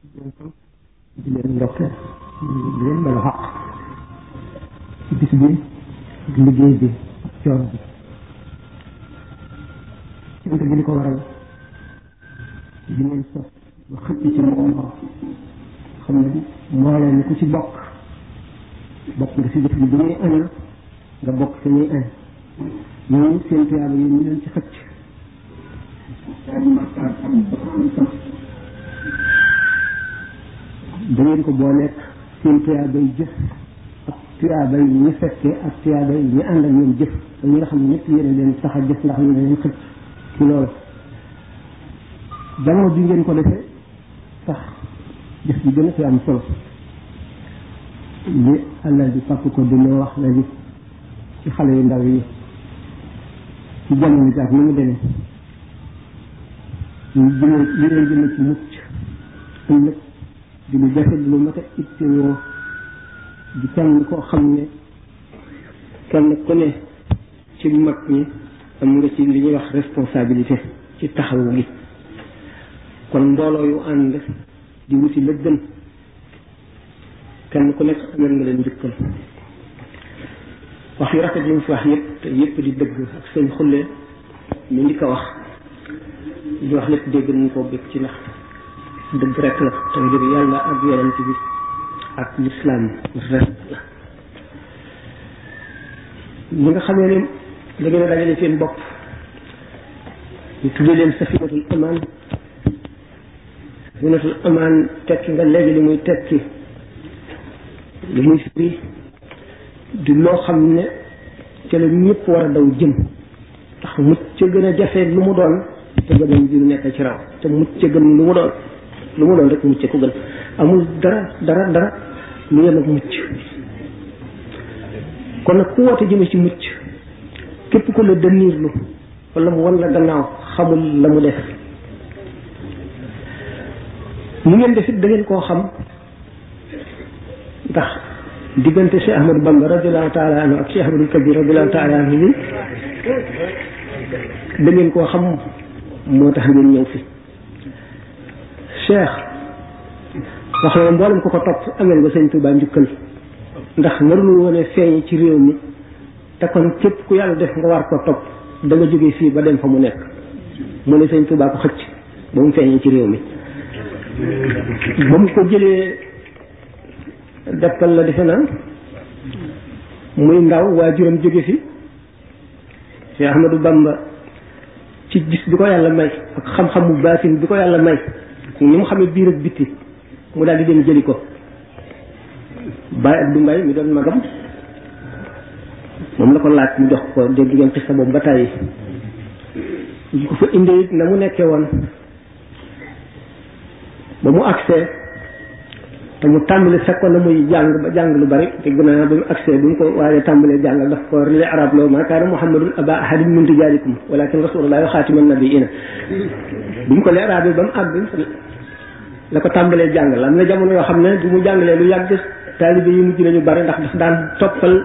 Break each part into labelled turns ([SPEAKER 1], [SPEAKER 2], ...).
[SPEAKER 1] di leen ndokkee di leen balu xaq ci bis bi ak liggéey bi ak coono bi cant bi li ko waral di leen sos ba xëcc ci moom xam ne moo leen ku ci bokk bokk nga si def bi bu ñuy añal nga bokk sa ñuy añ ñoom seen tuyaaba yi ñu leen ci xëcc da ngeen ko booleeg seen tuyaabay jëf ak tuyaabay ñi fekkee ak tuyaabay ñi ànd ak ñoom jëf ñi nga xam ne ñëpp yéen a leen tax a jëf ndax ñu ne leen xëcc ci loolu jamono bi ngeen ko defee sax jëf ji gën a fi am solo li allah di fàkk ko dina wax la ni ci xale yu ndaw yi ci jamono ji ak ni mu demee ñu jëme li leen jëme ci mucc ëllëg di lu jafe di lu mat a ittewoo di kenn koo xam ne kenn ku ne ci mag ñi am nga ci li ñuy wax responsabilité ci taxawu gi kon mbooloo yu ànd di wuti la gën kenn ku nekk amel nga leen njukkal wax yu rafet yi mu fi wax yëpp te yëpp di dëgg ak seen xulle ñu ndi ko wax li wax lépp dégg nañ koo bëgg ci ndax dëgg rek la te ngir yàlla ak yonent bi ak lislaam rek la ñi nga xamee ne da ngeen a dajale seen bopp ñu tuddee leen safinatul amaan sunatul amaan tekki nga léegi li muy tekki li muy firi di loo xam ne ca la ñëpp war a daw jëm ndax mucc ca gën a jafe lu mu doon te gën a mujj lu nekk ci raw te mucc ca gën lu mu doon lu mu doon rek mucc ko gën amul dara dara dara lu yem ak mucc kon nag ku woote jëme ci mucc képp ku la dënniirlu wala mu wan la gannaaw xamul la mu def mu ngeen def it da ngeen koo xam ndax diggante Cheikh Ahmadou Bamba radiallahu taala anhu ak Cheikh Ahmadou Kabir radiallahu taala anhu bi da ngeen koo xam moo tax ngeen ñëw fi Cheikh wax na mboolem ko ko topp amel nga sëñ Tuubaa njukkal ndax narul woon a feeñ ci réew mi te kon képp ku yàlla def nga war ko topp da nga jógee fii ba dem fa mu nekk mu ne sëñ Tuubaa ko xëcc ba mu feeñee ci réew mi ba mu ko jëlee dekkal la defe naa muy ndaw waajuram jóge fi Cheikh Ahmadou Bamba ci gis bi ko yàlla may ak xam-xamu baatin bi ko yàlla may ni mu xamee biir ak bitti mu daal di dem jëli ko Baye Abdou Mbaye mi doon magam moom la ko laaj mu jox ko dégg ngeen xista boobu ba tàyyi ñu ko fa indee it na mu nekkee woon ba mu agsee te mu tàmbali fekkoon na muy jàng ba jàng lu bari te gën a ba mu agsee bi mu ko waaye tàmbalee jàngal daf ko li arab loo ma kaana muhammadun aba ahadin min rijaalikum walakin rasulullah wa xaatiman nabiina bi mu ko li arab ba mu àgg la ko tàmbalee jàng la am na jamono yoo xam ne bu mu jàngalee lu yàgg taalibe yi mujj nañu bari ndax daf daan toppal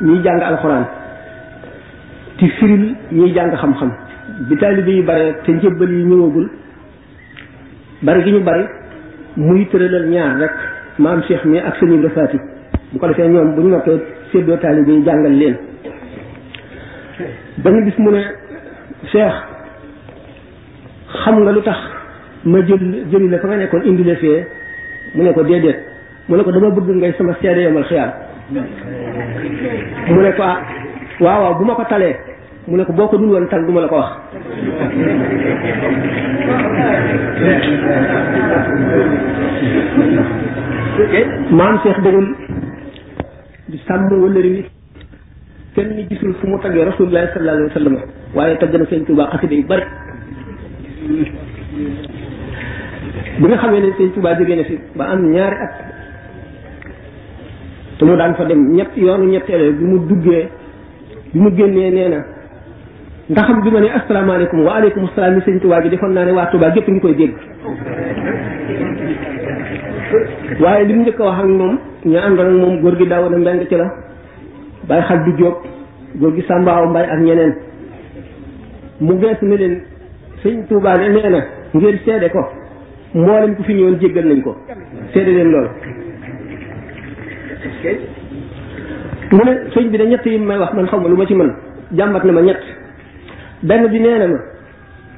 [SPEAKER 1] ñiy jàng alxuraan ci firil ñiy jàng xam-xam bi taalibe yi bare te njëbbal yi ñëwagul bari gi ñu bari muy tëralal ñaar rek maam Cheikh mi ak sëñ Ibra Faati bu ko defee ñoom bu ñu noppee séddoo taalibe yi jàngal leen ba ñu gis mu ne Cheikh xam nga lu tax ma jël jëli la fa nga nekkoon indi la fee mu ne ko déedéet mu ne ko dama bëgg ngay sama seede yomal xiyaam mu ne ko ah waaw waaw bu ma ko talee mu ne ko boo ko dul woon tal du ma la ko wax maam Cheikh dëggal di sàmm wala kenn ni gisul fu mu taggee rasulullahi sallallahu alayhi wa sallam waaye tagg na sëñ Tuubaa xasida yu bari bi nga xamee ne sëñ Tuubaa jógee na fi ba am ñaari at te mu daan fa dem ñett yoonu ñetteele bi mu duggee bi mu génnee nee na nga xam bi ma ne asalaamaaleykum wa aleykum salaam ni sëñ Tuubaa ji defoon naa ne waa Tuubaa gépp ngi koy dégg waaye li mu njëkk a wax ak moom ñu àndoon ak moom góor gi daaw na mbeng ci la bàyyi xaj du jóob góor gi sàmbaaw mbay ak ñeneen mu gees ne leen sëñ Tuubaa ne nee na ngeen seede ko mboolem ku fi ñëwoon jéggal nañ ko seede leen loolu mu ne sëñ bi da ñett yi may wax man xaw ma lu ma ci mën jàmbat na ma ñett benn bi nee na ma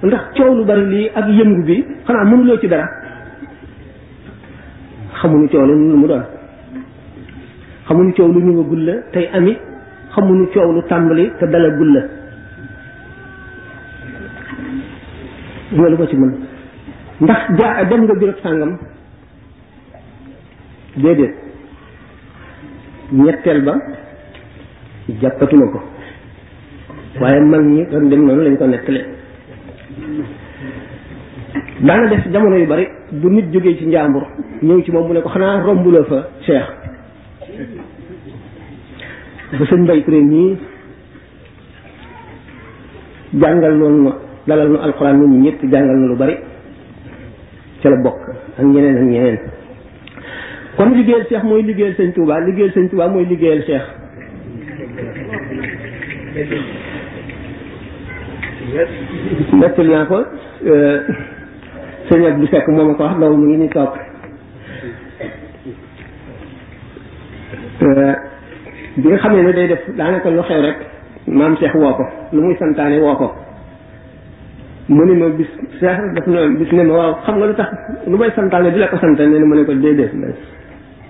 [SPEAKER 1] ndax coow lu bari lii ak yëngu bi xanaa mënuloo ci dara xamuñu coow lu mu doon xamuñu coow lu ñëwagul la tey ami xamuñu coow lu tàmbali te dalagul la loolu ma ci mën ndax ja dem nga birab sàngam déedéet ñetteel ba jàppatuma ko waaye mag ñi doon dem noonu lañ ko nettale daana def jamono yu bari bu nit jógee ci njàmbur ñëw ci moom mu ne ko xanaa rombuloo fa Cheikh ba sëñ Mbay Touré nii jàngal loolu ma dalal nu alxuraan ñun ñëpp jàngal na lu bari ca la bokk ak ñeneen ak ñeneen kon liggéeyal Cheikh mooy liggéeyal sëñ Touba liggéeyal sëñ Touba mooy liggéeyal Cheikh nettali naa ko sëñ ak bu sekk moom a ko wax ndaw mu ngi ni toog euh, bi nga xamee ne day def daanaka lu xew rek maam Cheikh woo ko lu muy santaane woo ko mu ne ma bis Cheikh daf na bis ne ma waaw xam nga lu tax lu may santaane di la ko santaane ne ma ne ko déedéet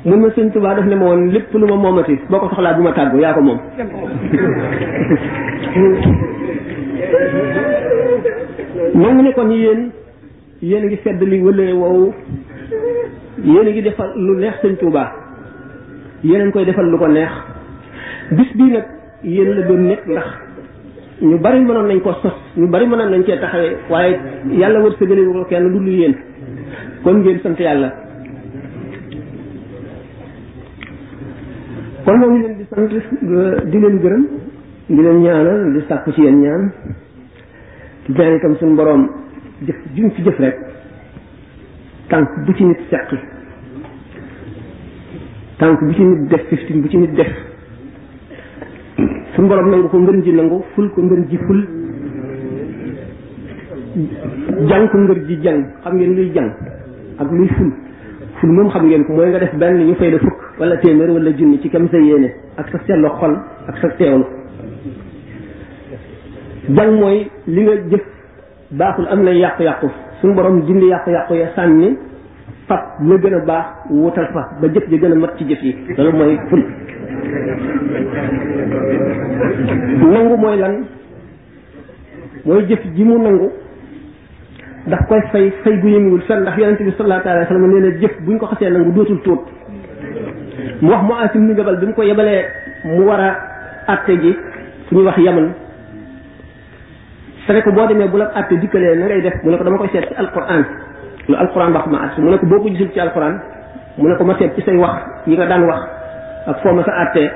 [SPEAKER 1] mun ma sëñ Tuubaa daf ne ma woon lépp lu ma moomati boo ko soxlaa bu ma tàggu yaa ko moom moom mu ne kon yéen yéen a ngi sedd li wëlëre woowu yéen a ngi defal lu neex sëñ Tuubaa yéen a ngi koy defal lu ko neex bis bii nag yéen la doon nekk ndax ñu bari mënoon nañ ko sos ñu bari mënoon nañ cee taxawee waaye yàlla wër sa gëlee ko kenn lu dul yéen kon ngeen sant yàlla kon moom leen di sant di leen gërëm di leen ñaanal di sàkku ci yéen ñaan ci ñaan itam suñu boroom jëf juñ ci jëf rek tànk bu ci nit seq tànk bu ci nit def fiftin bu ci nit def suñu boroom nangu ko ngën ji nangu ful ko ngën ji ful jàng ko ngër ji jàng xam ngeen luy jàng ak luy ful ful moom xam ngeen ko mooy nga def benn ñu fay la fukk wala téeméer wala junni ci kam sa yéene ak sa seetlu xol ak sa teewlu jàng mooy li nga jëf baaxul am na yàqu-yàqu suñu borom dindi yàqu-yàqu ya sànni fab la gën a baax wutal fa ba jëf ji gën a mat ci jëf yi loolu mooy ful nangu mooy lan mooy jëf ji mu nangu ndax koy fay fay gu yënguwul fenn ndax yonente bi sallallahu alayhi wa sallam nee na jëf buñ ko xasee nangu dootul tuut mu wax mu asim ni jabal bi mu ko yebalee mu war a atte ji fu ñuy wax yaman te ne ko boo demee bu la atte dikkalee na ngay def mu ne ko dama koy seet ci alquran lu alquran wax ma atte mu ne ko boo ko gisul ci alquran mu ne ko ma seet ci say wax yi nga daan wax ak foo ma sa attee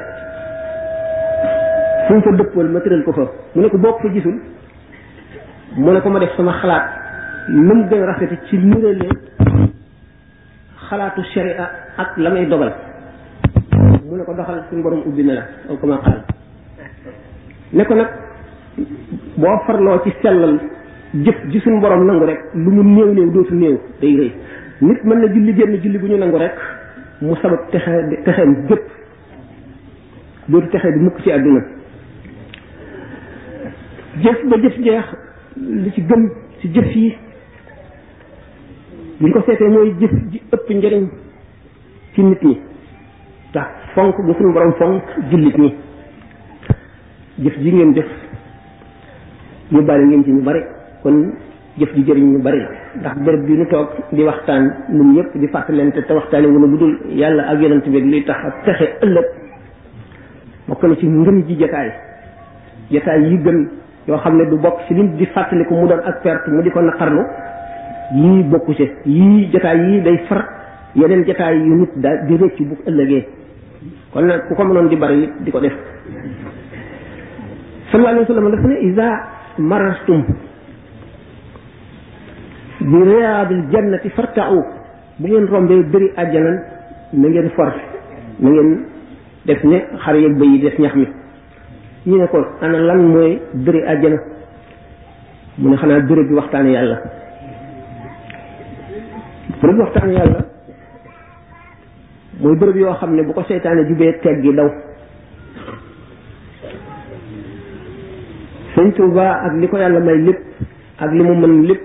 [SPEAKER 1] fu mu fa dëppal ma tëral ko fa mu ne ko boo ko fa gisul mu ne ko ma def sama xalaat nam gën a rafete ci nirale xalaatu sharia ak la may dogal mu ne ko doxal suñu borom ubbi na la aw kama xaal ne ko nag boo farloo ci sellal jëf ji suñu borom nangu rek lu mu néew néew dootu néew day rëy nit mën na julli génn julli bu ñu nangu rek mu sabab texe texeem gépp dootu texee di mukk ci àdduna jëf ba jëf jeex li ci gën ci jëf yi bu ñu ko seetee mooy jëf ji ëpp njëriñ ci nit ñi ndax fonk bu suñu borom fonk jullit ñi jëf ji ngeen def ñu bari ngeen ci ñu bari kon jëf ji jëriñ ñu bari ndax béréb bi ñu toog di waxtaan ñun ñëpp di fàttalante te waxtaane wala bu dul yàlla ak yonent bi luy tax a texe ëllëg bokk na ci ngëm ji jataay jataay yi gën yoo xam ne du bokk ci nit di fàttaliku mu doon ak perte mu di ko naqarlu yii bokku ci yii jataay yii day far yeneen jataay yu nit da di rëcc bu ëllëgee kon nag ku ko mënoon di bari di ko def sallallahu alayhi wa sallam dafa ne isa marastum bi riyaadil jannati fartau bu ngeen rombee bëri àjjana na ngeen for na ngeen def ne xar yeeg bëy yi def ñax mi ñu ne ko ana lan mooy bëri àjjana mu ne xanaa béréb bi waxtaan yàlla béréb bi waxtaan yàlla mooy bërëb yoo xam ne bu ko seytaane jubee teg gi daw sëñ Tuuba ak li ko yàlla may lépp ak li mu mën lépp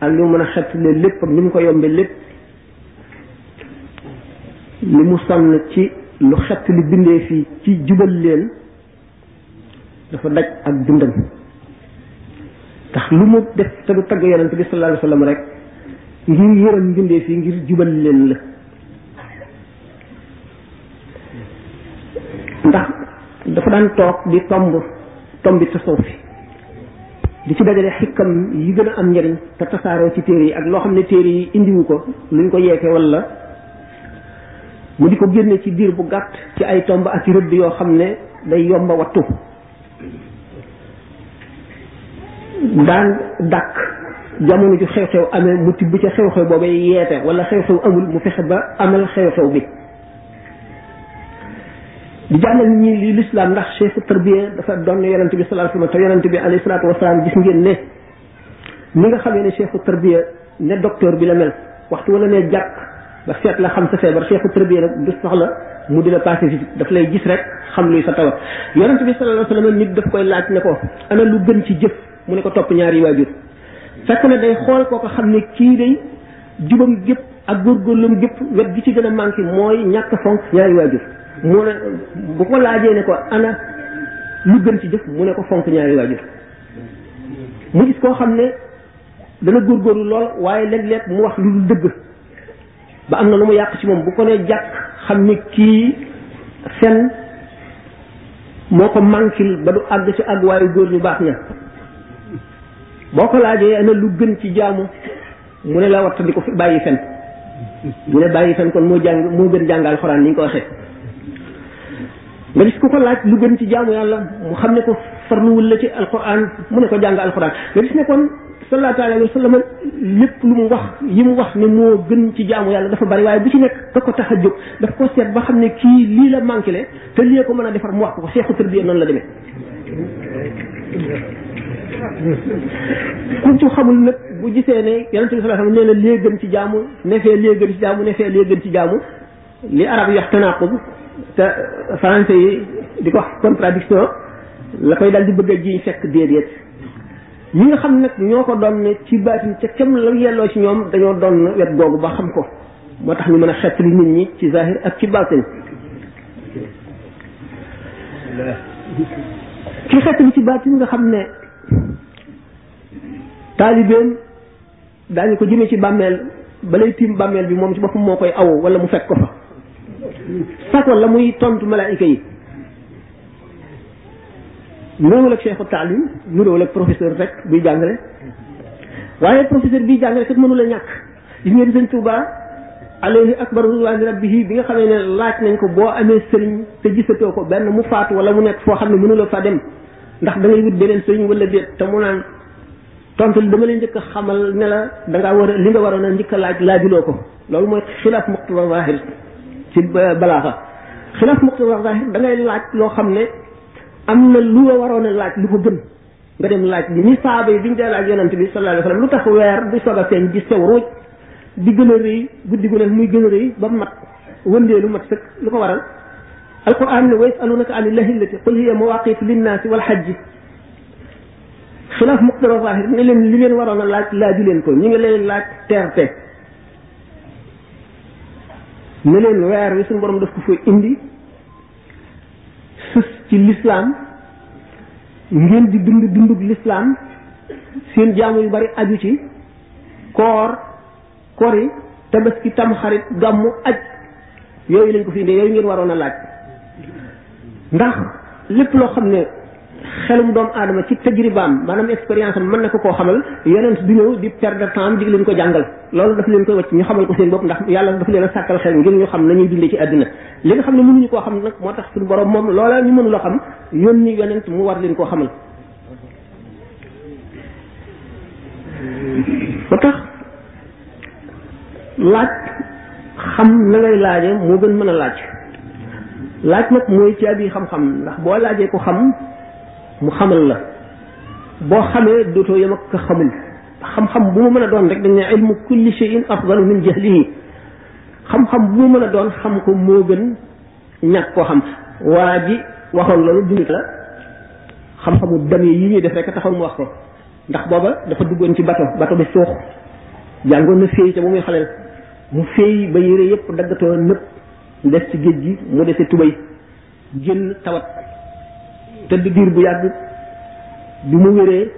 [SPEAKER 1] ak li mu mën a xettale lépp ak ni mu ko yombe lépp li mu sonn ci lu xett li bindee fii ci jubal leen dafa daj ak dundam tax lu mu def te du tagg yonent bi sallallahu alayhi wa sallam rek ngir yërëm mbindee fii ngir jubal leen la ndax dafa daan toog di tomb tombi tasawuf fi di ci dajale xikkam yi gën a am njëriñ te tasaaroo ci téere yi ak loo xam ne téere yi indiwu ko luñ ko yeete wala mu di ko génne ci biir bu gàtt ci ay tomb ak i rëdd yoo xam ne day yomba wattu daan dàkk jamono ju xew-xew amee mu tibb ca xew-xew boobay yeete wala xew-xew amul mu fexe ba amal xew-xew bi di jàngal nit ñi lii lislaam ndax cheikh tarbiya dafa doon yonente bi sallallahu alayhi wasallam te yonente bi alayhi salatu wasalaam gis ngeen ne ni nga xamee ne cheikhu tarbiya ne docteur bi la mel waxtu wala ne jàkk ba seet la xam sa feebar cheikhu tarbiya nag du soxla mu di la passé visite daf lay gis rek xam luy sa tawat yonente bi sallallahu alayhi wasallam nit daf koy laaj ne ko ana lu gën ci jëf mu ne ko topp ñaari waajur fekk na day xool koo ko xam ne kii day jubam gépp ak góorgóorlam gépp wet gi ci gën a manqué mooy ñàkk fonk ñaari waajur mu ne bu ko laajee ne ko ana lu gën ci jëf mu ne ko fonk ñaari waajur mu gis koo xam ne dana góorgóorlu lool waaye léeg-léeg mu wax lu dëgg ba am na lu mu yàq ci moom bu ko nee jàkk xam ni kii fen moo ko manquil ba du àgg ci àgg waaye góor ñu baax ña boo ko laajee ana lu gën ci jaamu mu ne la wattandi ko fi bàyyi fen mu ne bàyyi fen kon moo jàng moo gën jàng alxuraan ni ñu ko waxee nga gis ku ko laaj lu gën ci jaamu yàlla mu xam ne ko farluwul la ci alxuraan mu ne ko jàng alxuraan nga gis ne kon sallallahu alayhi wa sallam lépp lu mu wax yi mu wax ne moo gën ci jaamu yàlla dafa bari waaye bu ci nekk da ko tax a jóg daf ko seet ba xam ne kii lii la manqué le te lii ko mën a defar mu wax ko ko seexu tërbiya noonu la demee ku ci xamul nag bu gisee ne yonent bi sallallahu alayhi wasallam nee na lee gën ci jaamu ne fee lee gën ci jaamu ne fee lee gën ci jaamu li arab yi wax tanaqub te français yi di ko wax contradiction la koy dal di bëgg a jiñ fekk déedéet ñi nga xam nag ñoo ko doon ne ci baatin ca kem la yelloo ci ñoom dañoo doon wet googu ba xam ko moo tax ñu mën a xettali nit ñi ci zahir ak ci baatin ki xettali ci baatin nga xam ne taalibeem daañu ko jëmee ci bàmmeel balay tiim bàmmeel bi moom ci boppam moo koy aw wala mu fekk ko fa sako la muy tontu malaayika yi nuróowul ak cheikhu taalim nuróowul ak professeur rek buy jàngale waaye professeur biy jàngale kat mënu la ñàkk gis ngeen sëñ Tuuba alayhi akbar ridwaani rabbihi bi nga xamee ne laaj nañ ko boo amee sëriñ te gisatoo ko benn mu faatu wala mu nekk foo xam ne mënula fa dem ndax da ngay wut beneen sëriñ wala déet te mu naan tontu li dama leen njëkk a xamal ne la da ngaa war a li nga waroon a njëkk a laaj laajuloo ko loolu mooy xilaaf muqtada zahir ci balaaxa xilaaf muqtada zahir da ngay laaj loo xam ne am na lu la waroon a laaj lu ko gën nga dem laaj bi ni saaba yi bi ñu delloo ak yonent bi sallallahu alayhi wa sallam lu tax weer di soog a feeñ di sew ruuj di gën a rëy guddi gu ne muy gën a rëy ba mat wëndeelu mat sëkk lu ko waral alquran ne wa yasalunaka an illahillati qul hiya mawaqitu linnaasi wal hajji xilaaf muqtara zahir ne leen li leen waroon a laaj laaju leen ko ñu ngi leen laaj teerte ne leen weer wi suñu borom daf ko fa indi sës ci lislaam ngeen di dund dundug lislaam seen jaamu yu bari aju ci koor kori tabaski tam xarit gàmmu aj yooyu lañ ko fi indee yooyu ngeen waroon a laaj ndax lépp loo xam ne xelum doomu aadama ci tajribaam maanaam expérience am mën na ko koo xamal yonent du ñëw di perdre temps di leen ko jàngal loolu daf leen koy wacc ñu xamal ko seen bopp ndax yàlla daf leen a sàkkal xel ngir ñu xam nañuy dundee ci àddina li nga xam ne mënuñu koo xam nag moo tax suñu borom moom loola ñu mënula xam yónni yonent mu war leen koo xamal moo tax laaj xam na ngay laaje moo gën mën a laaj laaj nag mooy caabi xam-xam ndax boo laajee ko xam mu xamal la boo xamee dootoo yem ak ka xamul xam-xam bu mu mën a doon rek dañ ne ilmu kulli shay'in afdalu min jahlihi xam-xam bu mu mën a doon xam ko moo gën ñàkk koo xam waa ji waxoon loolu dund la xam-xamu dame yi ñuy def rek taxoon mu wax ko ndax booba dafa duggoon ci bato bato bi suux jàngoon na féey ca ba muy xaleel mu féey ba yére yépp daggatoo nëpp des ci géej gi mu dese tubay génn tawat tëdd diir bu yàgg bi mu wéree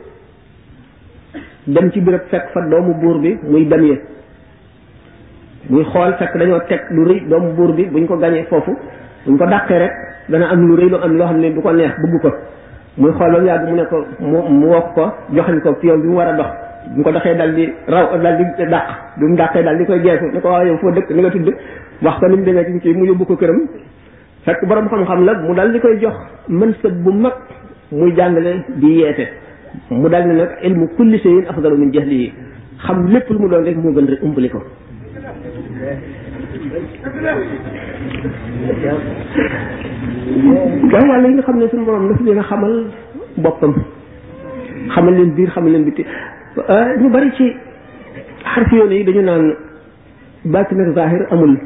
[SPEAKER 1] dem ci béréb fekk fa doomu buur bi muy damyee muy xool fekk dañoo teg lu rëy doomu buur bi buñ ko gañee foofu buñ ko dàqee rek dana am lu rëy lu am loo xam ne du ko neex bëgg ko muy xool ba mu yàgg mu ne ko mu mu wokk ko joxañ ko yoon bi mu war a dox bu mu ko doxee dal di raw dal di dàq bi mu dàqee dal di koy geesu ne ko waaw yow foo dëkk ni nga tudd wax ko ni mu demee ci kii mu yóbbu ko këram fekk borom xam-xam la mu dal di koy jox mën sëb bu mag muy jàngale di yeete mu dal ne nag ilmu kulli shay'in afdalu min jahlihi xam lépp lu mu doon rek moo gën rek umpali ko waaye yàlla yi nga xam ne suñu borom daf leen a xamal boppam xamal leen biir xamal leen biti ñu bari ci xarfi yoon yi dañu naan baatin ak zahir amul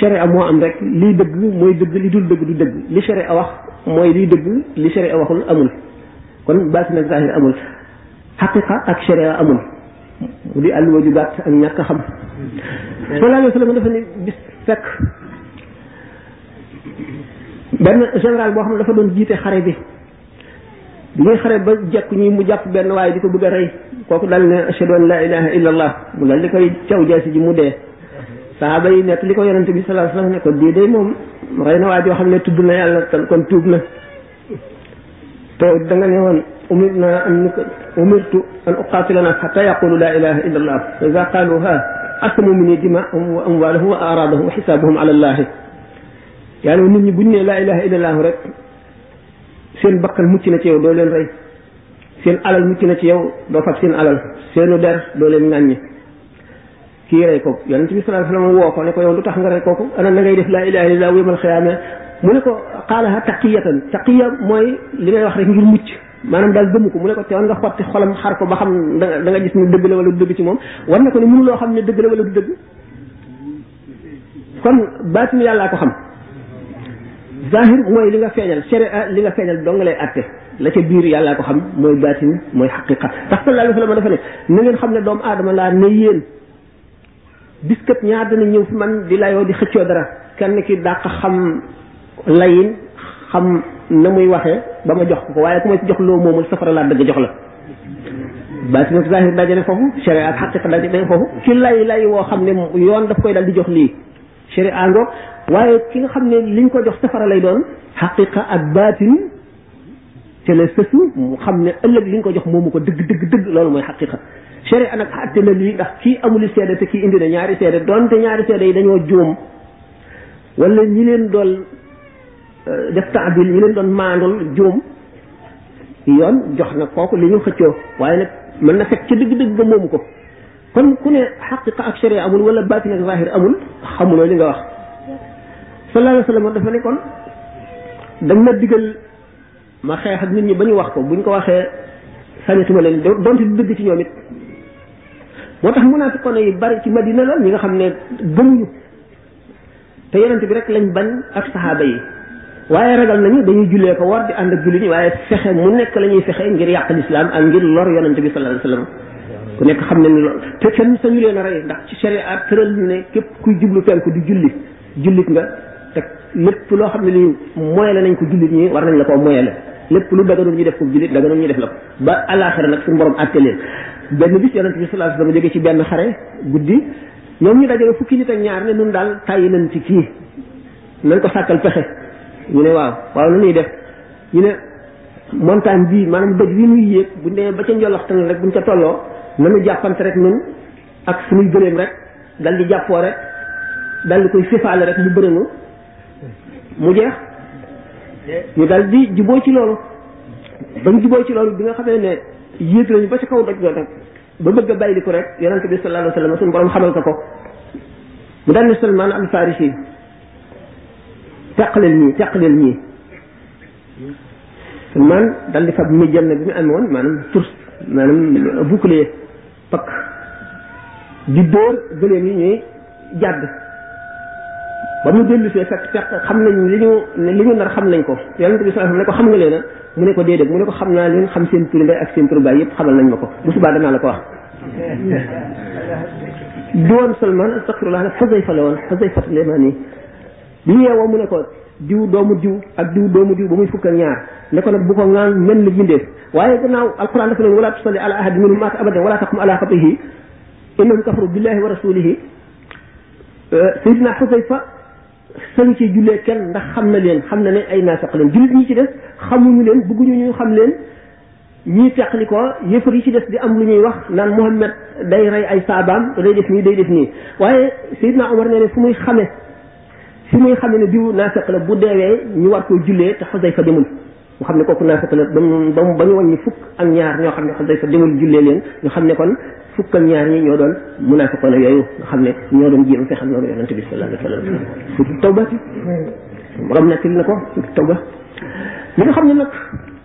[SPEAKER 1] sharia moo am rek liy dëgg mooy dëgg li dul dëgg du dëgg li sharia wax mooy liy dëgg li sharia waxul amul kon baatin ak zahir amul xaqiqa ak sharia amul mu di àlluwa ju gàtt ak ñàkk a xam sallallahu alayhi wa sallam dafa ne bis fekk benn général boo xam ne dafa doon jiite xare bi bi ñuy xare ba jekk ñi mu jàpp benn waaye di ko bëgg a rey kooku dal ne ashhadu an la ilaha illa allah mu dal di koy caw jaasi ji mu dee saaba yi nekk li ko yonente bi sallallahu alayhi wasallam ne ko dii day moom rey na waa joo xam ne tudd na yàlla tan kon tuub na te da nga ne woon umir na an umirtu an uqaatila nas xata yaqulu la ilaha illa allah fa ida qaaluha asamu minni dimaahum wa amwaalahum wa araadahum wa xisaabahum ala allahi yàlla nit ñi buñ ne la ilaha illa allah rek seen bakkan mucc na ci yow doo leen rey seen alal mucc na ci yow doo fab seen alal seenu der doo leen ŋàññi kii rey ko yonent bi sallallahu alayhi wasallam woo ko ne ko yow lu tax nga rey kooku ana na ngay def laa ilaha illallah yawmal xiyaama mu ne ko qaalaha taqiyatan taqiya mooy li ngay wax rek ngir mucc maanaam daal gëmu ko mu ne ko teewoon nga xotti xolam xar ko ba xam da nga gis ne dëgg la wala du dëgg ci moom war na ko ne mënuloo xam ne dëgg la wala du dëgg kon baatin yàllaa ko xam zahir mooy li nga feeñal sharia li nga feeñal dong lay atte la ca biir yàllaa ko xam mooy baatin mooy xaqiqa ndax sallallahu alayhi wa sallam dafa ne na ngeen xam ne doomu aadama laa ne yéen bis kat ñaar dana ñëw fi man di layoo di xëccoo dara kenn ki dàq xam layin xam na muy waxee ba ma jox ko waaye ku ma ci jox loo moomul safara laa dëgg jox la baati nag zahir daje ne foofu sharia ak xaqiqa daje ne foofu ki lay lay woo xam ne yoon daf koy dal di jox lii sharia ngoog waaye ki nga xam ne liñ ko jox safara lay doon xaqiqa ak baatin te la sësu mu xam ne ëllëg li nga ko jox moomu ko dëgg dëgg dëgg loolu mooy xaqiqa sharia nag àtte na lii ndax kii amul seede te kii indi na ñaari seede donte ñaari seede yi dañoo juum wala ñi leen doon euh, def taadil ñi leen doon maandul juum yoon jox na kooku li ñu xëccoo waaye nag mën na fekk ci dëgg-dëgg ba moomu ko kon ku ne xaqiqa ak sharia amul wala baatin ak zahir amul xamuloo li nga wax sallallahu alayhi wa sallam dafa ne kon dañ ma digal ma xeex ak nit ñi ba ñu wax ko buñ ko waxee sañatuma leen donte du dëgg ci ñoom it moo tax munaafiqoon yi bari ci madina la ñi nga xam ne gëmuñu te yonent bi rek lañ bañ ak saxaaba yi waaye ragal nañu dañuy jullee ko war di ànd ak julli ñi waaye fexe mu nekk la ñuy fexe ngir yàq lislaam ak ngir lor yonent bi sallallahu alayhi wasallam ku nekk xam ne ni loolu te kenn sañu leen a rey ndax ci sharia tëral ne képp kuy jublu penku di julli jullit nga te lépp loo xam ne lii moyale nañ ko jullit ñi war nañ la koo moyale lépp lu daganul ñu def ko jullit daganul ñu def la ko ba alaxira nag suñu borom àtte leen benn bis yonent bi sallallahu alayhi wasallam jóge ci benn xare guddi ñoom ñu dajale fukki nit ak ñaar ne nun daal tàyyi nañ ci kii nañ ko sàkkal pexe ñu ne waaw waaw lu ñuy def ñu ne montagne bii maanaam dëj wi ñuy yéeg bu ñu demee ba ca njolaxtan rek buñ ca tolloo nanu jàppante rek nun ak suñuy gëléem rek dal di jàppoo rek dal di koy sifaale rek mu bërëngu mu jeex ñu dal di juboo ci loolu ba mu juboo ci loolu bi nga xamee ne yéeg lañu ba ci kaw doj doj rek ba bëgg a bàyyi ko rek yonente bi sallallahu alayhi wa sallam suñu borom xamal ko ko mu daan ne Salman al Farisi teqaleel ñii teqaleel ñii Salman dal di fab méjjam na bi mu amoon maanaam turs maanaam bouclier pakk di dóor gëléem yi ñuy jàdd ba mu dellu see fekk fekk xam nañ li ñu li ñu nar xam nañ ko yonent bi sallallahu alayhi wasallam ne ko xam nga leen mu ne ko déedéet mu ne ko xam naa leen xam seen turi ndey ak seen turu baay yëpp xamal nañ ma ko bu subaa danaa la ko wax doon seulement astaghfirullah la Xuzayfa la woon Xuzayfa Limani bi mu yeewoo mu ne ko diw doomu diw ak diw doomu diw ba muy fukk ak ñaar ne ko nag bu ko ŋaan mel ni bindeef waaye gannaaw alquran dafa ne wala tusalli ala ahad minhum maata abadan wala taqum ala qabrihi innahum kafaru billahi wa rasulihi euh, sayidina xusayfa sañ ci jullee kenn ndax xam na leen xam na ne ay naasaq leen jullit ñi ci des xamuñu leen bëgguñu ñu xam leen ñii teqli ko yëfar yi ci des di am lu ñuy wax naan Muhammad day rey ay saabaam day def nii day def nii waaye Seydina Omar nee ne fu muy xame fi muy xame ne diw naafeq la bu deewee ñu war koo jullee te Xusayfa demul mu xam ne kooku naafeq la ba mu ba mu ba ñu wàññi fukk ak ñaar ñoo xam ne Xusayfa demul jullee leen ñu xam ne kon fukk ak ñaar ñi ñoo doon munaafiqoon yooyu nga xam ne ñoo doon jéem fexal loolu yonente bi sallallahu alayhi wa sallam surtout tawba borom nekk na ko surtout tawba li nga xam ne nag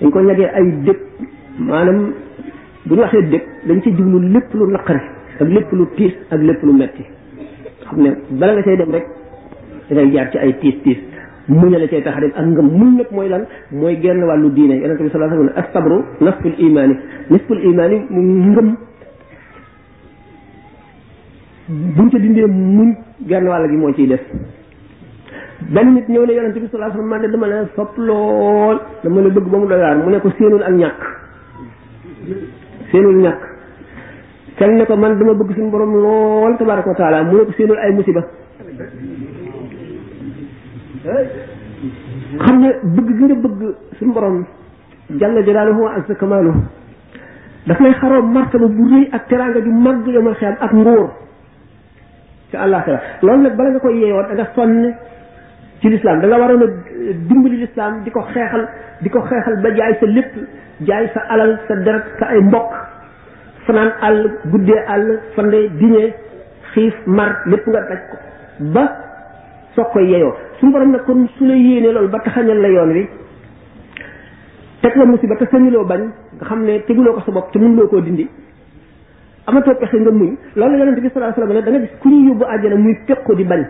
[SPEAKER 1] dañ ko ñagee ay dëkk maanaam bu ñu waxee dëkk dañ ci jublu lépp lu naqari ak lépp lu tiis ak lépp lu metti xam ne bala nga say dem rek dangay jaar ci ay tiis tiis muñ la cay tax a dem ak ngëm muñ nag mooy lan mooy genn wàllu diine yonente bi sallallahu alayhi wa sallam astabru nasful imaani nasful imaani ngëm buñ ca dindee muñ genn wàll gi moo ciy def benn nit ñëw ne yonente bi sallallahu alayhi wasallam man de dama la sopp lool dama la bëgg ba mu doy waar mu ne ko séenul ak ñàkk séenul ñàkk kenn ne ko man dama bëgg suñu borom lool tabaraka wa taala mu ne ko séenul ay musiba xam ne bëgg gi nga bëgg suñu borom jalla jalaaluhu wa azza kamaaluhu daf lay xaroo martaba bu rëy ak teraanga ju màgg yomal xiyam ak nguur ca àllaaxira loolu nag bala nga koy yeeyoo da nga sonn ci lislaam da nga waroon a dimbali lislaam di ko xeexal di ko xeexal ba jaay sa lépp jaay sa alal sa deret sa ay mbokk fanaan àll guddee àll fande diñee xiif mar lépp nga daj ko ba soog koy yeeyoo suñu borom nag kon su la yéenee loolu ba taxañal la yoon wi teg la musiba te sañuloo bañ nga xam ne teguloo ko sa bopp te mënuloo koo dindi amatoo pexe nga muñ loolu yonente bi sallallahu alayhi wasallam da nga gis ku ñuy yóbbu àjjana muy pequ di bañ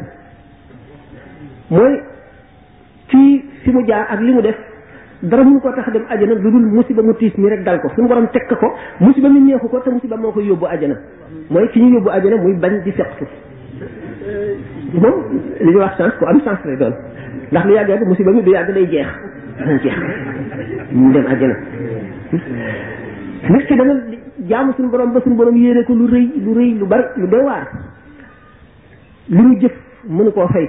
[SPEAKER 1] mooy ci fi mu jaar ak li mu def dara mënu ko tax dem àjjana lu dul musiba mu tiis mi rek dal ko suñu borom teg ko musiba mi neexu ko te musiba moo koy yóbbu àjjana mooy ki ñu yóbbu àjjana muy bañ di seqtu moom li ñuy wax sens ku am sens lay doon ndax lu yàgg yàgg musiba mi du yàgg day jeex dana jeex mu dem àjjana nit ki dana jaamu suñu borom ba suñu borom yéene ko lu rëy lu rëy lu bari lu doy waar lu mu jëf mënu koo fay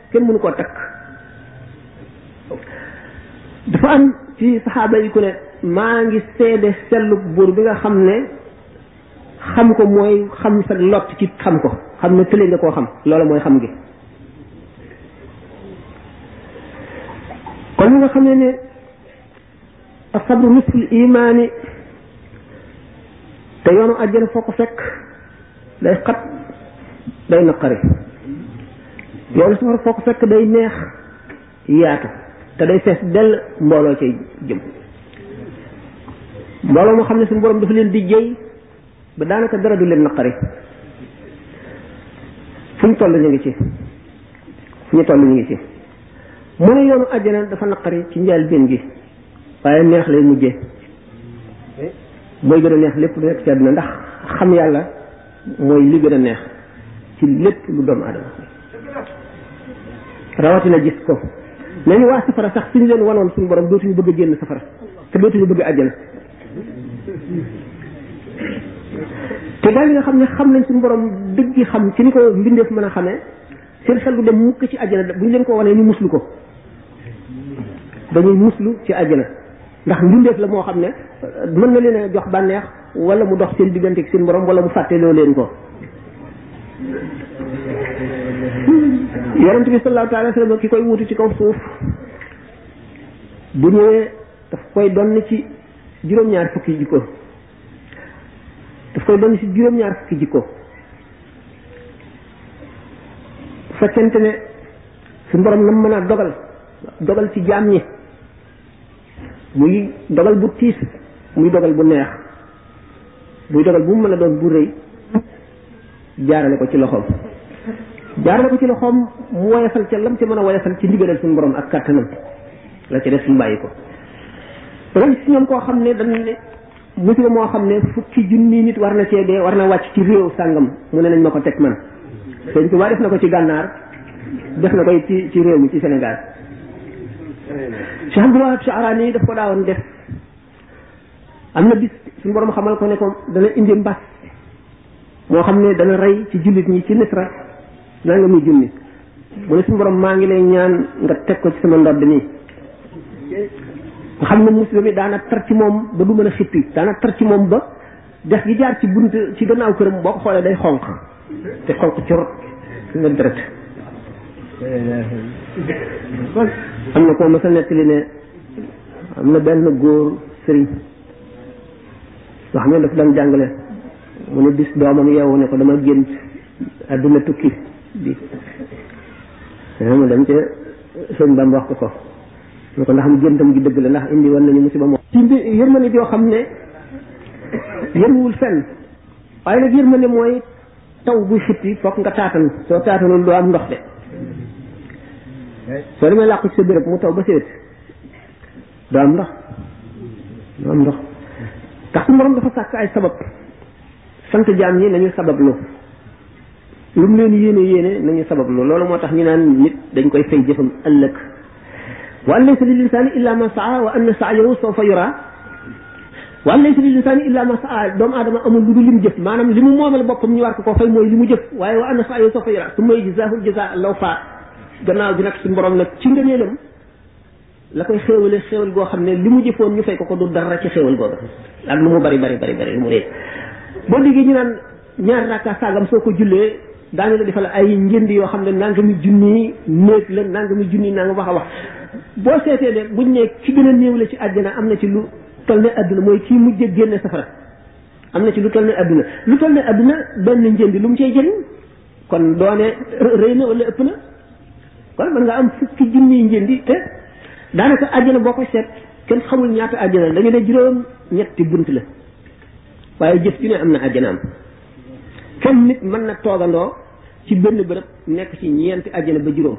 [SPEAKER 1] kenn mënu koo takk dafa am ci saxaaba yi ku ne maa ngi seede sellu buur bi nga xam ne xam ko mooy xam sa lott ci xam ko xam ne tële nga koo xam loola mooy xam gi kon nga xam ne ne asabru nisful imaani te yoonu àjjana foo ko fekk day xat day naqari yoonu safara foo ko fekk day neex yaatu te day fees dell mbooloo cay jëm mbooloo moo xam ne suñu borom dafa leen di jëy ba daanaka dara du leen naqari fu ñu toll ñu ngi ci fu ñu toll ñu ngi ci mu ne yoonu àjjana dafa naqari ci njaal benn gi waaye neex lay mujjee mooy gën a neex lépp lu nekk ci àdduna ndax xam yàlla mooy li gën a neex ci lépp lu doomu aadama rawatina gis ko nañu waa safara sax suñu leen wanoon suñu borom dootuñu bëgg a génn safara te dootuñu bëgg àjjana te gaa yi nga xam ne xam nañ suñu borom dëgg yi xam ci ni ko mbindeef mën a xamee seen xel du dem mukk ci àjjana bu ñu leen ko wanee ñu muslu ko dañuy muslu ci àjjana ndax mbindeef la moo xam ne mën na leen a jox bànneex wala mu dox seen diggante ak seen borom wala mu fàtteloo leen ko yonent bi sallallahu alayhi wa sallam ki koy wuutu ci kaw suuf bu ñëwee daf koy donn ci juróom-ñaar fukki jikko daf koy donn ci juróom-ñaar fukki jikko bu fekkente ne suñu borom nam mën a dogal dogal ci jaam ñi muy dogal bu tiis muy dogal bu neex muy dogal bu mu mën a doon bu rëy jaarale ko ci loxoom jaarale ko ci loxoom mu woyofal ca lam ca mën a woyofal ci ndigalal suñu borom ak kattanam la ca def mu bàyyi ko da nga gis ñoom koo xam ne dañ ne musiba moo xam ne fukki junni nit war na cee dee war na wàcc ci réew sàngam mu ne nañ ma ko teg man sëñ Tuubaa def na ko ci gànnaar def na koy ci ci réew mi ci Sénégal Cheikh Abdoul Wahab Charani daf ko daawoon def am na bis suñu borom xamal ko ne ko dana indi mbas moo xam ne dana rey ci jullit ñi ci nisra naa nga muy junni mu ne suñu borom maa ngi lay ñaan nga teg ko ci sama ndodd nii nga xam ne musiba mi daana tar ci moom ba du mën a xippi daana tar ci moom ba dex gi jaar ci bunt ci gannaaw këram boo ko xoolee day xonq te xonq cor nga deret am na koo mës a nettali ne am na benn góor sëriñ nga xam ne dafa daan jàngale mu ne bis doomam yeewu ne ko dama génn àdduna tukki bi mu dem ca sëñ Bamba wax ko ko mu ko ndax mu géntam gi dëgg la ndax indi woon nañu musiba moom ci yërmande joo xam ne yërmuwul fenn waaye nag yërmande mooy taw buy xitti foog nga taatan soo taatanul doo am ndox de soo demee làqu ci sa béréb mu taw ba séet doo am ndox doo am ndox ndax su borom dafa sàkk ay sabab sant jaam yi nañu sabab lu lu mu leen yéene yéene nañu sabab lu loolu moo tax ñu naan nit dañ koy fay jëfam ëllëg wa an laysa lil insaani illa ma saa wa anna sa'yahu sawfa yura wa an laysa lil insaani illa ma saa doomu aadama amul lu dul li mu jëf maanaam li mu moomal boppam ñu war ko koo fay mooy li mu jëf waaye wa anna sa'yahu sawfa yura su may jazaahu jazaa law faa gannaaw bi nag suñu borom nag ci ngëneelam la koy xéewale xéewal goo xam ne li mu jëfoon ñu fay ko ko du dara ci xéewal googa ak lu mu bari bari bari bari lu mu réy boo déggee ñu naan ñaar rakka sàngam soo ko jullee daañu la defal ay njënd yoo xam ne nangami junni néeg la nangami junni nanga wax a wax boo seetee de buñ ne ci gën a néew la ci àjjana am na ci lu toll ne àdduna mooy kii mujj génne safara am na ci lu toll ne àdduna lu toll ne àdduna benn njënd lu mu cay jëriñ kon doone rëy na wala ëpp na kon mën nga am fukki junniy njëndi te daanaka àjjana boo ko seet kenn xamul ñaata àjjana la dañu ne juróom ñetti bunt la waaye jëf ju ne am na àjjana am kenn nit mën na toogandoo ci benn bërëb nekk ci ñeenti àjjana ba juróom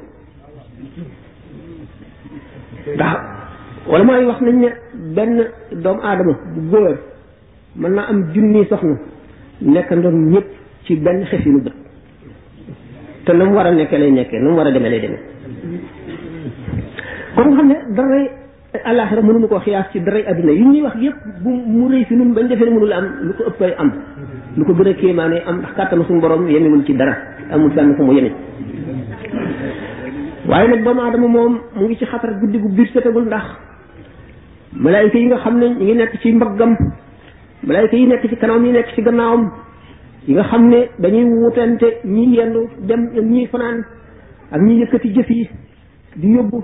[SPEAKER 1] ndax wala mooy wax nañ ne benn doomu aadama bu góor mën naa am junni soxna nekk ndox ñëpp ci benn xef yi nu bët te na mu war a nekkee lay nekkee na mu war a demee lay demee kon nga xam ne daray àllaaxira mënuñu koo xiyaas ci daray adduna yi ñuy wax yëpp bu mu rëy si nun bañ defee ne mënul am lu ko ëppay am lu ko gën a kéemaane am ndax kàttanu suñu borom yemewul ci dara amul fenn fu mu yeme waaye nag doomu aadama moom mu ngi ci xatar guddi gu biir setagul ndax malaayika yi nga xam ne ñu ngi nekk ci mbaggam malaayika yi nekk ci kanam yi nekk ci gannaawam yi nga xam ne dañuy wutante ñi yendu dem ñi fanaan ak ñi yëkkati jëf yi di yóbbu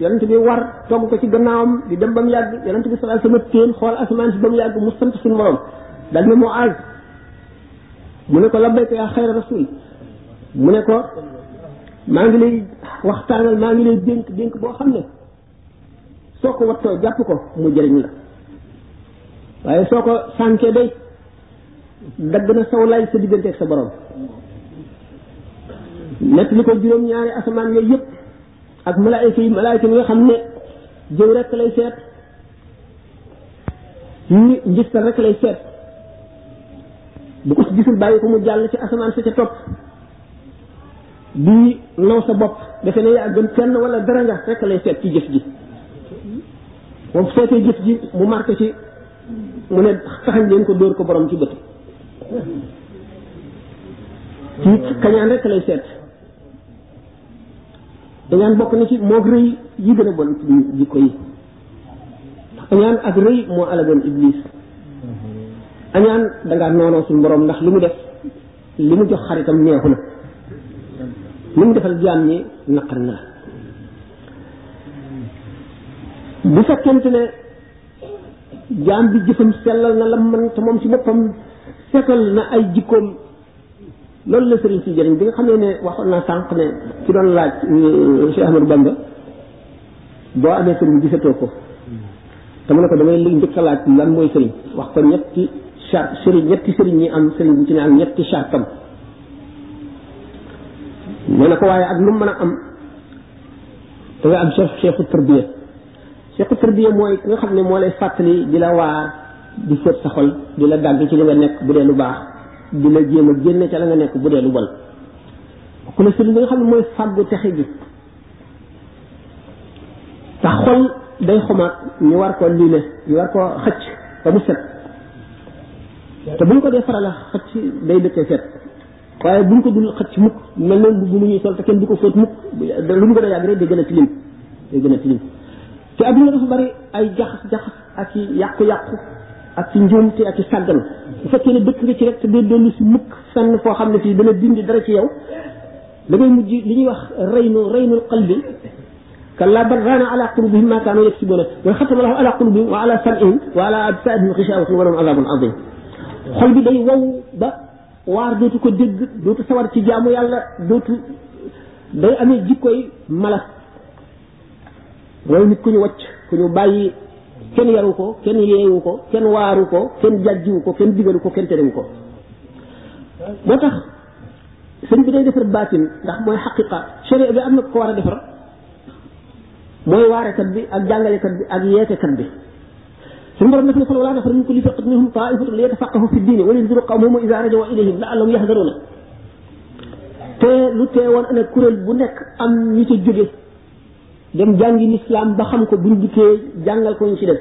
[SPEAKER 1] yonent bi war togg ko ci gannaawam di dem ba mu yàgg yonent bi sallallahu alayhi wasallam téen xool asamaan si ba mu yàgg mu sant suñu borom dal ne Muaz mu ne ko labbayka yaa xayra rasul mu ne ko maa ngi lay waxtaanal maa ngi lay dénk dénk boo xam ne soo ko wattoo jàpp ko mu jëriñ la waaye soo ko sànkee day dagg na saw lay sa digganteeg sa borom nekk li ko juróom-ñaari asamaan yooyu yëpp ak malaayika yi malaayika yi nga xam ne jëw rek lay seet ñi njistal rek lay seet bu ko gisul bàyyi ko mu jàll ci asamaan sa ca topp di naw sa bopp defe ne yaa gën kenn wala dara nga rek lay seet ci jëf ji moom seetee jëf ji mu marqué ci mu ne taxañ leen ko dóor ko borom ci bët ci kañaan rek lay seet dañaan bokk na ci moog rëy yi gën a bon ci jikko yi ndax añaan ak rëy moo alagoon iblis añaan da ngaa noonoo suñu borom ndax li mu def li mu jox xaritam neexu na li mu defal jaam ñi naqar na la bu fekkente ne jaam bi jëfam sellal na la man te moom ci boppam setal na ay jikkoom loolu la sëriñ si jëriñ bi nga xamee ne waxoon naa sànq ne ci doon laaj euh, Cheikh Ahmadou Bamba boo amee sëriñ gisatoo ko te mu ne ko damay li njëkk a laaj lan mooy sëriñ wax ko ñetti char sëriñ ñetti sëriñ ñi am sëriñ bu ci ne am ñetti chartam nee na ko waaye ak lu mu mën a am da nga am chef chefu tarbiya cheikhu tarbiya mooy ki nga xam ne moo lay fàttali di la waar di seet sa xol di la dàgg ci li nga nekk bu dee lu baax di la jéem a génne ca la nga nekk bu dee lu bon ku la sëriñ bi nga xam ne mooy fàggu texe gi sa xol day xomaat ñu war ko liile ñu war ko xëcc ba mu set te bu ñu ko dee faral a xëcc day dëkkee set waaye buñ ko dul xëcc mukk mel na bu mu ñuy sol te kenn du ko fóot mukk lu mu gën a yàgg rek day gën a tilim day gën a tilim te adduna dafa bari ay jaxas jaxas ak i yàqu-yàqu ak ci njuumte ak ci sàggan bu fekkee ne dëkk nga ci rek te doo dellu si mukk fenn foo xam ne fii dana dindi dara ci yow da ngay mujj li ñuy wax reynu reynul qalbi kalla bal raana ala qulubihim ma kaanu yaksibuuna wa xatama allahu ala qulubihim wa ala sam'ihim wa ala absaarihim xishaawatun wa lahum azabun azim xol bi day wow ba waar dootu ko dégg dootu sawar ci jaamu yàlla dootu day amee jikkoy mala mooy nit ku ñu wacc ku ñu bàyyi kenn yaru ko kenn yeewu ko kenn waaru ko kenn jàjjiwu ko kenn digalu ko kenn terewu ko moo tax sëñ bi day defar baatin ndax mooy xaqiqa sharia bi am na ko war a defar mooy waarekat bi ak jàngalekat bi ak yeetekat bi suñu borom def na fa wala nafar min kulli firqatin minhum ta'ifatun li yatafaqahu fi diini wa linziru qawmahum idha rajaw ilayhim la'allahum yahzaruna te lu teewoon ana kuréel bu nekk am ñu ca jóge dem jàngi lislaam ba xam ko buñ dikkee jàngal ko ñu ci def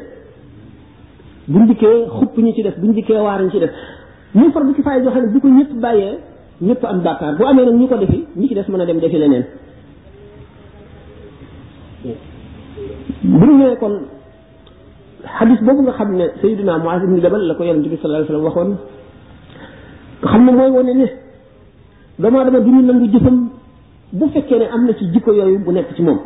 [SPEAKER 1] buñ dikkee xupp ñu ci def buñ dikkee waar ñu ci def muy far bu ci faay joo xam ne bu ko ñëpp bàyyee ñëpp am bàkkaar bu amee nag ñu ko defi ñi ci des mën a dem defi leneen bu ñu nee kon xadis boobu nga xam ne Seydina Muaz ibn Jabal la ko yonente bi sallallahu alayhi wasallam waxoon nga xam ne mooy wane ne doomu aadama du ñu nangu jëfam bu fekkee ne am na ci jikko yooyu bu nekk ci moom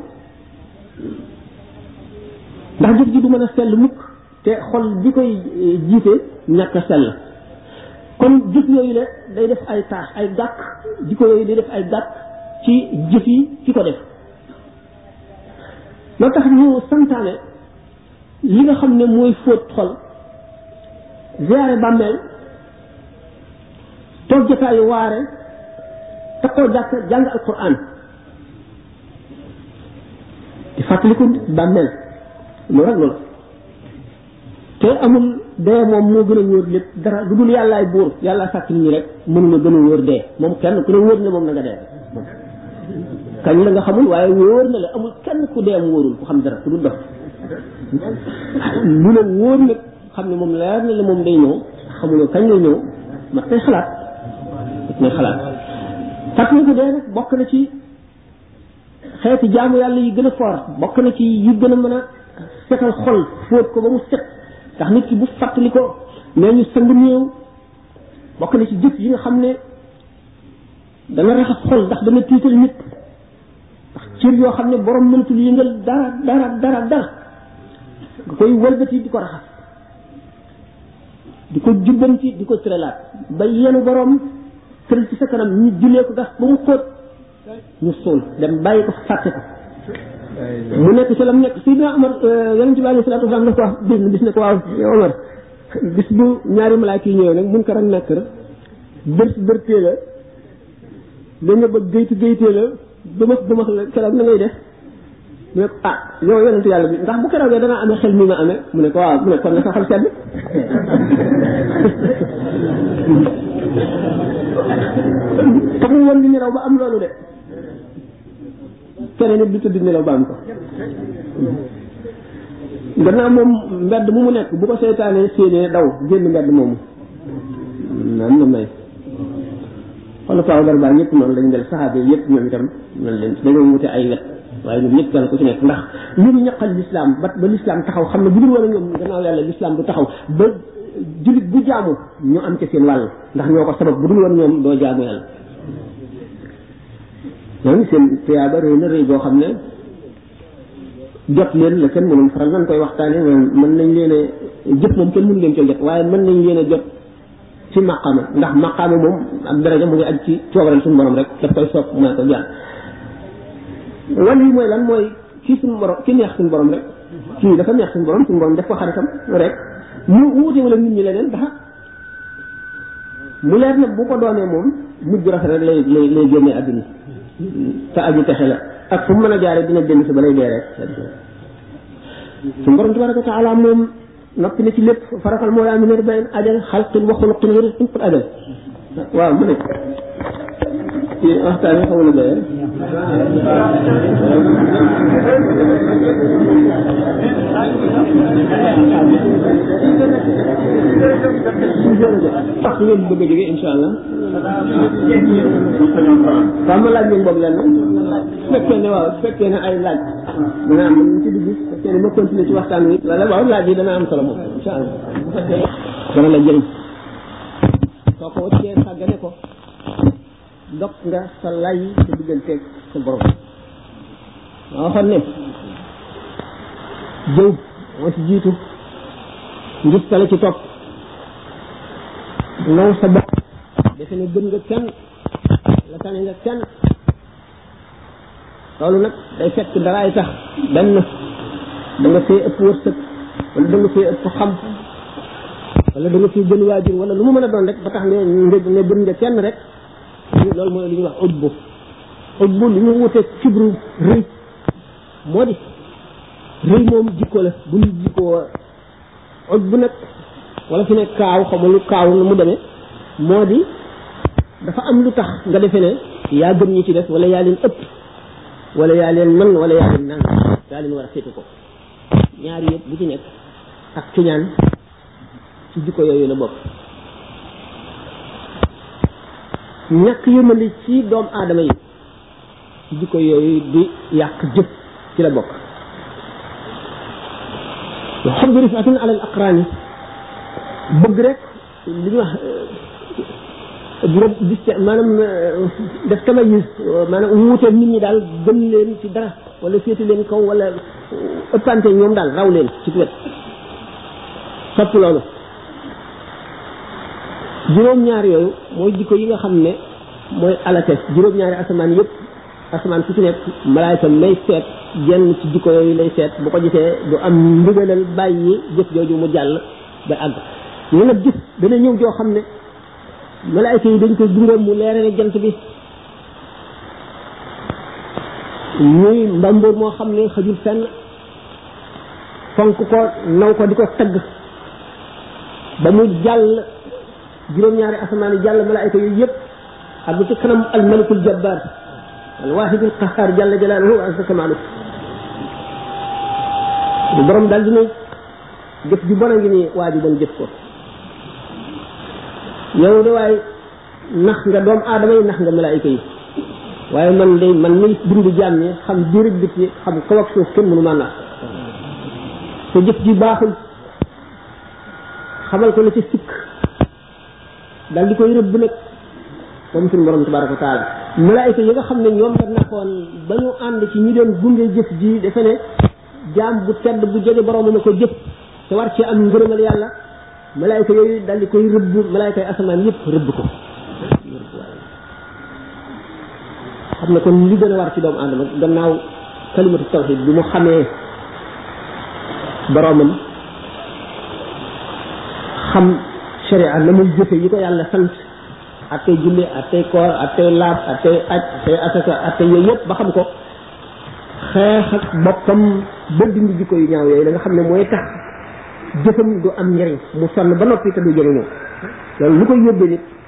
[SPEAKER 1] ndax jëf ji du mën a sell mukk te xol bi koy eh, jiite ñàkk a sell kon jëf yooyu la day def ay taax ay gàkk jikko yooyu day def ay gàkk ci jëf yi ki ko def loo tax ñu santaane li nga xam ne mooy fóot xol ziyaare bàmmeel toog jotaayu waare takkoo jàkk jàng alquran di fàttaliku bàmmeel loolu rek loolu te amul dee moom moo gën a wóor lépp dara lu dul yàllaay buur yàlla sàkk nit ñi rek mënula gën a wóor dee moom kenn ku ne wóor na moom na nga dee kañ la nga xamul waaye wóor na la amul kenn ku dee am wóorul ku xam dara ku dul dox lu la wóor nag xam ne moom leer na la moom day ñëw xamuloo kañ lay ñëw mat nay xalaat mat nay xalaat fàttaliku dee nag bokk na ci xeeti jaamu yàlla yi gën a foor bokk na ci yi gën a mën a setal xol fóot ko ba mu set ndax nit ki bu fàttali ko nee ñu sang néew bokk na ci jëf yi nga xam ne dana raxas xol ndax dana tiital nit ndax cër yoo xam ne borom mënatul yëngal dara dara dara dara nga koy wëlbati di ko raxas di ko jubbanti di ko tëralaat ba yenu borom tëral ci sa kanam ñu jullee ko gas ba mu xóot ñu suul dem bàyyi ko fàtte ko mu nekk ci lam nekk Seydina Omar euh, yonente bi alayhi salaatu wasalaam daf ko wax bis bis ne ko waaw Omar bis bu ñaari malaaka yi ñëwee nag mun ko rak nakk ra bër bërtee la da nga bëgg gaytu gaytee la dumax dumax la keroog na ngay def mu ne ko ah yow yonentu yàlla bi ndax bu keroogee dana amee xel mi ma amee mu ne ko waaw mu ne kon na sa xol sedd tax mu woon di nelaw ba am loolu de keneen it du tëdd nelaw ba am ko gannaaw moom mbedd mu mu nekk bu ko seytaanee séenee daw génn mbedd moomu nan la may xoolal faaw dara baa ñëpp noonu lañ mel saxaaba yi yëpp ñoom itam noonu lañ dañoo wute ay wet waaye ñoom ñëpp kenn ku ci nekk ndax lu ñu ñaqal lislaam ba ba lislaam taxaw xam ne bu dul woon ñoom gannaaw yàlla lislaam du taxaw ba jullit bu jaamu ñu am ca seen wàll ndax ñoo ko sabab bu dul woon ñoom doo jaamu yàlla ñoom seen tuyaaba rëy na rëy boo xam ne jot leen la kenn mënul faral nan koy waxtaane mën nañ leen a jëf moom kenn mënu leen coo jot waaye mën nañ leen a jot ci maqaama ndax maqaama moom ak daraja mu ngi aj ci coobaral suñu borom rek daf koy sopp mooy ko jaar wàll yi mooy lan mooy ci suñu borom ci neex suñu borom rek kii dafa neex suñu borom suñu borom def ko xaritam rek mu wuute wala nit ñi leneen dafa mu leer nag bu ko doonee moom mujj rafet rek lay lay lay génnee àdduna te aju texe la ak fu mu mën a jaaree dina génn si ba lay dee rek suñu borom tabaraka wa taala moom noppi na ci lépp farafal moo laa mi ner benn ajal xalqin wa xuluqin wa rizqin qul ajal waaw mu ne ci waxtaan yi xawula doye sax ngeen bëgg a jóge insha allah waaw ma laaj leen boobu lenn su fekkee ne waaw su fekkee ne ay laaj dana am ñu ci dugg su fekkee ne ma continuer ci waxtaan wi wala waaw laaj yi dana am solo moom incha allah bu fekkee dana la jëriñ soo ko wàccee sàggane ko dog nga sa lay sa digganteeg sa borom ma waxoon ne jëw moo ci jiitu ngis tala ci topp naw sa bopp defe ne gën nga kenn la tane nga kenn loolu nag day fekk daraay tax benn da nga fee ëpp wërsëg wala da nga fee ëpp xam wala da nga fee gën waajur wala lu mu mën a doon rek ba tax nga nga nga gën nga kenn rek loolu mooy li ñuy wax ujbu ujbu li ñu wutee kibru rëy moo di rëy moom jikko la bu nit jikko oj bu nag wala fi ne kaaw xaw ma lu kaaw nu mu demee moo di dafa am lu tax nga defe ne yaa gën ñi ci des wala yaa leen ëpp wala yaa leen mën wala yaa leen naan yaa leen war a féete ko ñaari yëpp bu ci nekk ak kiñaan ci jikko yooyu la bokk ñàkk yëmali ci doom aadama yi ci jikko yooyu di yàq jëf ci la bokk wa xubbi rifatin ala al aqraani bëgg rek li ñu wax juróom dis maanaam def tamayus maanaam wuute nit ñi daal gën leen ci dara wala féete leen kaw wala ëppante ñoom daal raw leen ci wet sopp loolu juróom ñaar yooyu mooy jikko yi nga xam ne mooy alate juróom-ñaari asamaan yëpp asamaan su ci nekk malaayka lay seet jenn ci jikko yooyu lay seet bu ko gisee du am ndigalal bàyyi jëf jooju mu jàll ba àgg loolu nag gis dana ñëw joo xam ne malaayka yi dañ koy dundal mu leere ne jant bi muy mbamboor moo xam ne xajul fenn fonk ko naw ko di ko tagg ba mu jàll juróom-ñaari asamaan yi jàll malaayka yooyu yëpp ak ci kanam al malikul jabbar al wahidul qahar jalla jalaluhu wa azza kamalu borom dal dina jëf ju bon a ngi nii waa ji dem jëf ko yow de waaye nax nga doom aadama yi nax nga malaayka yi waaye man de man mi bind jaam ñi xam biir ak biti xam kaw ak suuf kenn mënu ma nax te jëf ji baaxul xamal ko la ca sikk dal di koy rëbb nag moom suñu borom tabaraka wa taala malaayika yi nga xam ne ñoom la nekkoon ba ñu ànd ci ñu doon gunge jëf ji defe ne jaam bu tedd bu jege borom na ko jëf te war ci am ngërëmal yàlla malaayika yooyu dal di koy rëbb malaayika yi asamaan yëpp rëbb ko xam ne kon li gën a war ci doomu aadama gannaaw kalimatu tawxid bi mu xamee boroomam xam sharia na muy jëfe yi ko yàlla sant ak tey julli ak tey koor ak tey laab ak tey aj ak tey asaka ak tey yooyu yëpp ba xam ko xeex ak boppam ba dindi jikko yu ñaaw yooyu la nga xam ne mooy tax jëfam du am njëriñ mu sonn ba noppi te du jëriñoo loolu lu koy yóbbee nit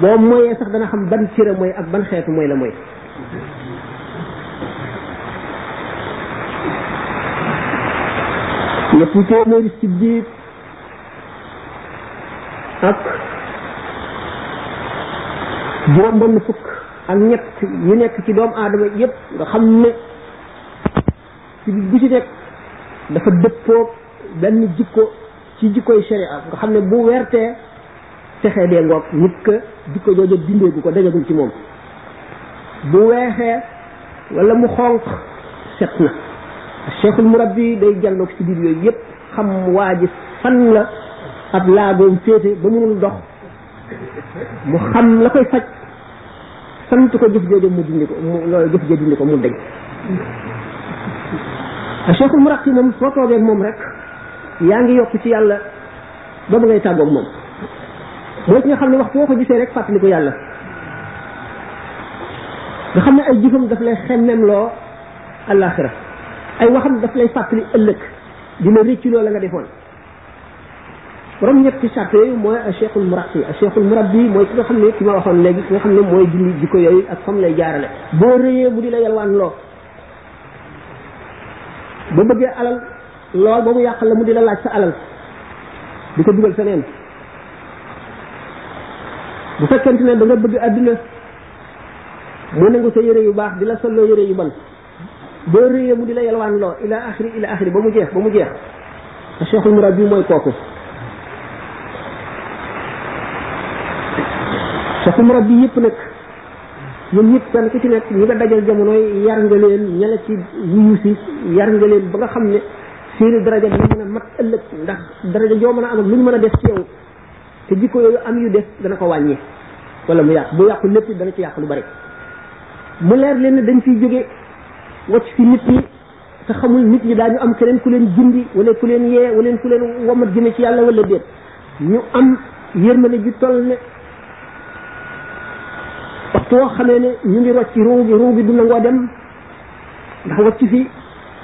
[SPEAKER 1] boo moyee sax dana xam ban cëre mooy ak ban xeetu mooy la mooy ñetti téeméeri ci biir ak juróom benn fukk ak ñett yu nekk ci doomu aadama yépp nga xam ne ci bu ci nekk dafa dëppoo benn jikko ci jikkoy sharia nga xam ne bu wertee texee dee ngoog nit ka jikko jooja dindeegu ko dajagul ci moom bu weexee wala mu xonq set na cheikhul murabbi day jàlloog ci biir yooyu yëpp xam waa ji fan la ab laagoom féete ba mënul dox mu xam la koy faj sant ko jëf jooju mu dindi ko mu loolu jëf jooju dindi ko mu deñ a cheikhul muraqi moom soo toogee moom rek yaa ngi yokk ci yàlla ba ba ngay tàggoog moom mooy ki nga xam ne waxtu woo ko gisee rek fàttali ko yàlla nga xam ne ay jëfam daf lay xemmem loo àllaaxira ay waxam daf lay fàttali ëllëg dina rëccu loo la nga defoon borom ñetti sart yooyu mooy cheikhul murabbi cheikhul murabbi mooy ki nga xam ne ki ma waxoon léegi ki nga xam ne mooy dindi jikko yooyu ak fam lay jaarale boo rëyee mu di la yalwaan loo ba bëggee alal lool ba mu yàqal la mu di la laaj sa alal di ko dugal feneen bu fekkente ne da nga bëgg àdduna mu nangu sa yére yu baax di la solloo yére yu bon boo réyee mu di la yalwaan loo ila axiri ila axiri ba mu jeex ba mu jeex te cheikhul murad bi mooy kooku cheikhul murad bi yëpp nag ñoom ñëpp kenn ku ci nekk ñi nga dajal jamono yar nga leen ña la ci wuyu si yar nga leen ba nga xam ne seeni daraja dina mën a mat ëllëg ndax daraja joo mën a am ak lu ñu mën a def ci yow te jikko yooyu am yu des dana ko wàññi wala mu yàq bu yàqu lépp it dana ci yàq lu bari mu leer leen ne dañ fiy jóge wacc fi nit ñi te xamul nit ñi daañu am keneen ku leen gindi wala ku leen yee wala ku leen womat jëme ci yàlla wala déet ñu am yërmande ji toll ne waxtu woo xamee ne ñu ngi rocc ruu gi ruu gi du nangoo dem ndax wacc fi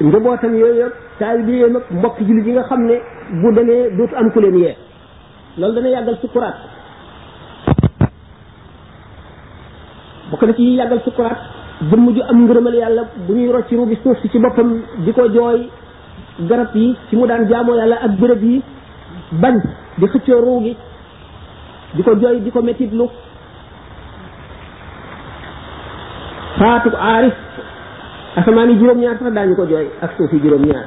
[SPEAKER 1] njabootam yooyu yëpp taalibe yi mag mbokk jullit yi nga xam ne bu demee dootu am ku leen yee loolu dana yàggal sukuraat bokk na ci yi yàggal sukuraat jëmm ju am ngërëmal yàlla bu ñuy rocc ru bi suuf si ci boppam di ko jooy garab yi ci mu daan jaamoo yàlla ak bërëb yi bañ di xëccoo ruu gi di ko jooy di ko métitlu faatu aarif asamaan yi juróom-ñaar sax daañu ko jooy ak suuf yi juróom-ñaar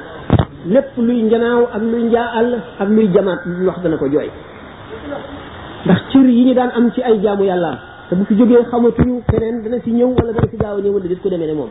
[SPEAKER 1] lépp luy njanaaw ak luy njaa àll ak luy jamaat lu wax dana ko jooy ndax cër yi ñu daan am ci ay jaamu yàllaam te bu fi jógee xamatuñu keneen dana si ñëw wala dana si gaaw a ñëw wala dit ko demee ne moom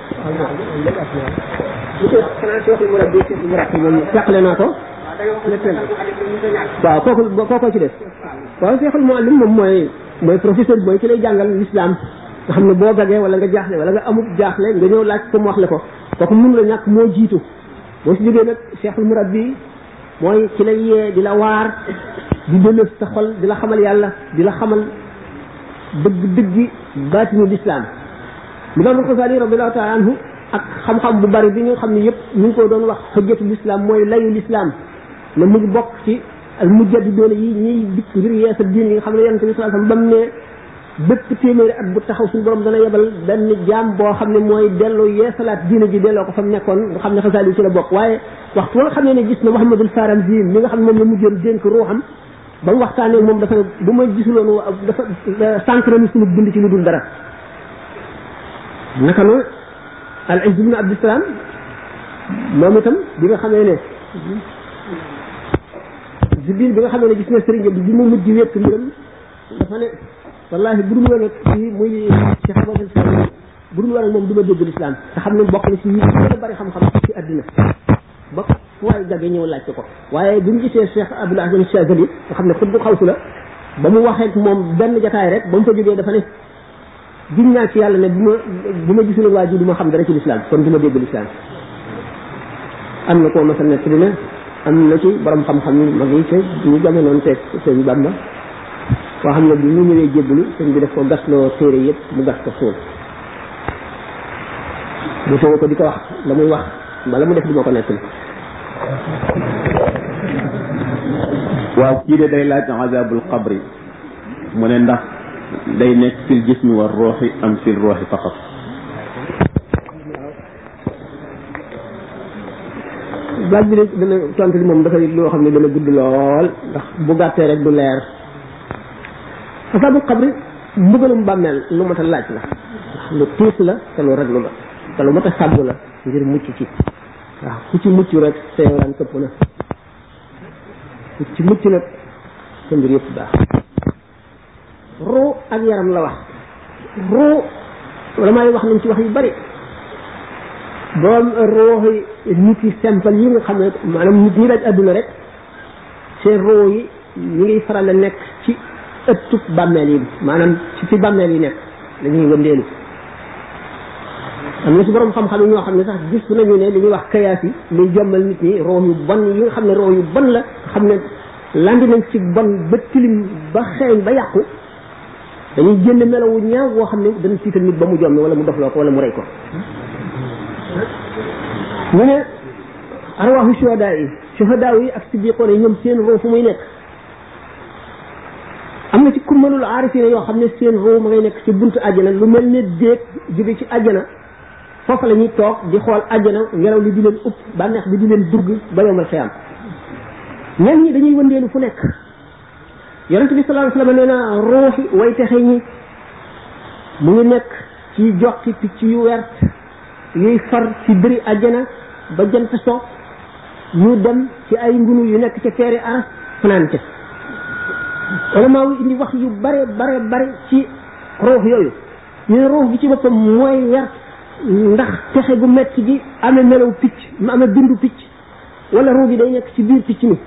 [SPEAKER 2] bu ko xanaa
[SPEAKER 1] si
[SPEAKER 2] waxul murab bi
[SPEAKER 1] si murab bi moom jàqale naa ko léppel waaw kooku kooku ci def waaw seexul muallim moom mooy mooy professeur bi mooy ki lay jàngal l'islam nga xam ne boo gagee wala nga jaaxle wala nga amut jaaxle nga ñëw laaj ko mu wax la ko kooku mun la ñàkk moo jiitu boo si jógee nag seexul murab bi mooy ci la yee di la waar di dëlëf sa xol di la xamal yàlla di la xamal dëgg dëggi baatinu lislaam limaamul Xasaali radiyallahu taala anhu ak xam-xam bu bari bi ñu xam ne yëpp ñu ngi ko doon wax xëjjatu lislaam mooy layu lislaam ne mu ngi bokk ci al mujjadi doole yi ñuy dikk ngir yeesal diin yi nga xam ne yonent bi sallallahu alayhi wasallam bam ne bépp téeméeri at bu taxaw suñu borom dana yebal benn jaam boo xam ne mooy delloo yeesalaat diina ji delloo ko fa mu nekkoon nga xam ne xasaal yi ci la bokk waaye waxtu wa nga xam ne ne gis na Mouhamadul Faram bii mi nga xam ne moom la mujjoon dénk ruuxam ba mu waxtaanee moom dafa bu ma gisuloon dafa sànq na suñu dund ci lu dul dara naka noonu al Izz ibn Abdusalaam moom itam bi nga xamee ne Jibril bi nga xamee ne gis na sëriñ bi mu mujj wékk mbiram dafa ne wallahi bu dul woon ak kii muy Cheikh Abdou Sall bu dul woon ak moom du ma dégg lislaam te xam ne bokk na ci ñi gën a bari xam-xam ci àddina ba fu waay jage ñëw laajte ko waaye bu ñu gisee Cheikh Abdou Aziz Chazali nga xam ne xut bu xawsu la ba mu waxee ak moom benn jataay rek ba mu fa jógee dafa ne giñ naa ci yàlla ne bu ma bu ma gisul waa ji du ma xam dara ci lislaam kon du ma dégg lislaam am na koo masa nekk dina am na ci borom xam-xam yi mag yi te ñu jamonoon teeg sëñ Bamba koo xam ne bi mu ñëwee jébbalu sëñ bi daf ko gasloo téere yëpp mu gas ko suul mu tëwa ko di ko wax la muy wax bala mu def du ma ko nettali
[SPEAKER 3] waaw kii de day laaj azabul qabri mu ne ndax day nekk fil jismi war rooxi am fil rooxi faqat
[SPEAKER 1] laaj bi de dana tontu li moom dafay loo xam ne dana gudd lool ndax bu gàttee rek du leer asaabul xabri mbugalum bàmmeel lu mat a laaj la lu tiis la te lu raglu la te lu mat a sàggu la ngir mucc ci waaw ku ci mucc rek sa yow daan këpp na ci mucc nag sa mbir yëpp baax ruu ak yaram la wax ruu wala may wax nañ ci wax yu bari boom ruuxi nit yi simple yi nga xam ne maanaam nit ñi daj àdduna rek seen ruu yi ñu ngi faral a nekk ci ëttub bàmmeel yi maanaam ci fi bàmmeel yi nekk dañuy wëndeelu am na ci borom xam-xam yi ñoo xam ne sax gis nañu ne li ñuy wax kayaas yi luy jommal nit ñi roox yu bon yi nga xam ne roox yu bon la xam ne landi nañ ci bon ba tilim ba xeeñ ba yàqu dañuy génn melawu ñaaw woo xam ne dana tiital nit ba mu jommi wala mu dofloo ko wala mu rey ko ñu ne arwaaxu shuhadaa yi shuhadaa yi ak siddiqoon yi ñoom seen roo fu muy nekk am na ci ku mënul aarifina yoo xam ne seen roo ma ngay nekk ci buntu àjjana lu mel ne déeg jóge ci àjjana foofu la ñuy toog di xool àjjana ngelaw li di leen upp bànneex bi di leen dugg ba yomal xiyam ñenn ñi dañuy wëndeelu fu nekk yonent bi sallallahu alayhi wasallam nee na ruuxi way texe ñi mu ngi nekk ci jox ki picc yu wert yuy far ci bëri àjjana ba jant so ñu dem ci ay ngunu yu nekk ca teeri aras fanaan ca wala maa indi wax yu bare bare bare ci ruux yooyu ñu ne ruux bi ci boppam mooy wer ndax texe gu metti gi amee melaw picc mu amee bindu picc wala ruu gi day nekk ci biir picc mi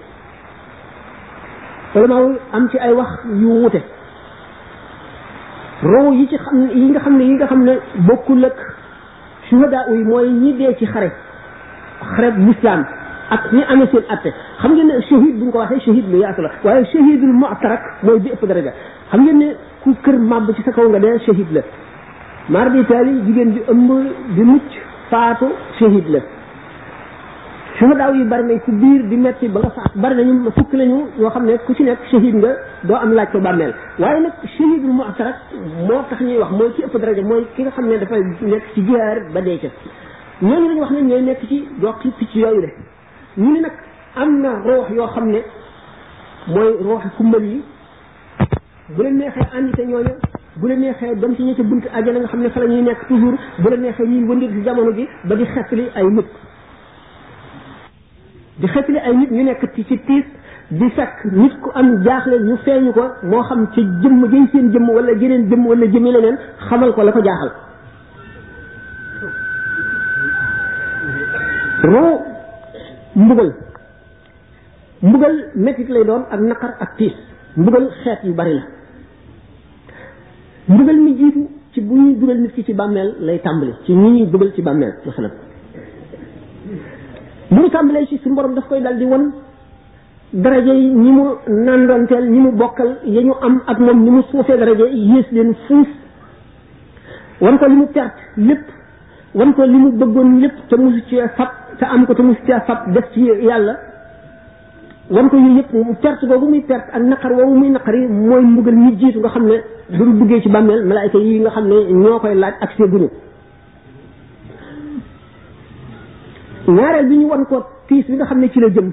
[SPEAKER 1] wala maaw am ci ay wax yu wute ruu yi ci xam yi nga xam ne yi nga xam ne bokkul ak suhadaa yi mooy ñi dee ci xare xare lislaam ak ñi amee seen atte xam ngeen ne shahid bu ñu ko waxee shahid lu yaatu la waaye shahidul mu'tarak mooy bi ëpp daraja xam ngeen ne ku kër màbb ci sa kaw nga dee shahid la maar bi taali jigéen bi ëmb bi mucc faatu shahid la shuhadaa yi bari nañ ci biir di metti ba nga faat bari nañu fukk lañu yoo xam ne ku ci nekk shahid nga doo am laaj ko bàmmeel waaye nag shahidul mu'tarak moo tax ñuy wax mooy ci ëpp daraja mooy ki nga xam ne dafay nekk ci jihaar ba dee ca ñooñu lañu wax ne ñooy nekk ci dox ci picc yooyu de ñu ne nag am na roox yoo xam ne mooy rooxi kumbal yi bu leen neexee ànd ca ñooña bu leen neexee dem ci ñi ci buntu àjjana nga xam ne fa la ñuy nekk toujours bu leen neexee ñuy wëndir ci jamono ji ba di xettali ay nit di xettali ay nit ñu nekk ci ci tiis di fekk nit ku am jaaxle ñu feeñu ko moo xam ci jëmm jëy seen jëmm wala jeneen jëmm wala jëmmi leneen xamal ko la ko jaaxal roo mbugal mbugal mettit lay doon ak naqar ak tiis mbugal xeet yu bari la mbugal mi jiitu ci bu ñuy dugal nit ki ci bàmmeel lay tàmbali ci ñi ñuy dugal ci bàmmeel masalan bu ñu tàmbalee ci suñu borom daf koy dal di won daraje yi ñi mu nandoonteel ñi mu bokkal ya ñu am ak moom ni mu suufee daraje yées leen fuuf wan ko li mu perte lépp wan ko li mu bëggoon lépp te musu ci fab te am ko te musu ci fab def ci yàlla wan ko yooyu yëpp perte googu muy perte ak naqar woowu muy naqari mooy mbugal ñi jiitu nga xam ne bu ñu duggee ci bàmmeel malaayka yi nga xam ne ñoo koy laaj ak seeguñu ñaareel bi ñu wan ko tiis bi nga xam ne ci la jëm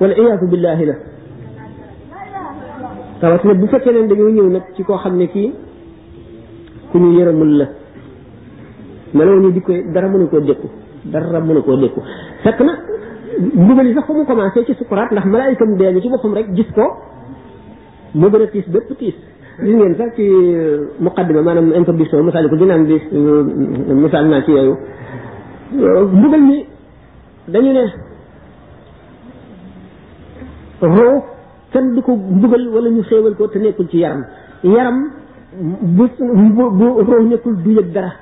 [SPEAKER 1] wala iyaatu billahi la tawat nag bu fekkee ne dañoo ñëw nag ci koo xam ne kii ku ñu yërëmul la meloo ñu di ko dara mënu koo dékku dara mënu koo dékku fekk na mbugal yi sax fa mu commencé ci sukuraat ndax malaayikam dee ci boppam rek gis ko moo gën a tiis bépp tiis gis ngeen sax ci muqaddima maanaam introduction misaal ko dinaan bi misaal naa ci yooyu mbugal mi dañu ne roo kenn du ko mbugal wala ñu xéewal ko te nekkul ci yaram yaram bu bu roo nekkul du yëg dara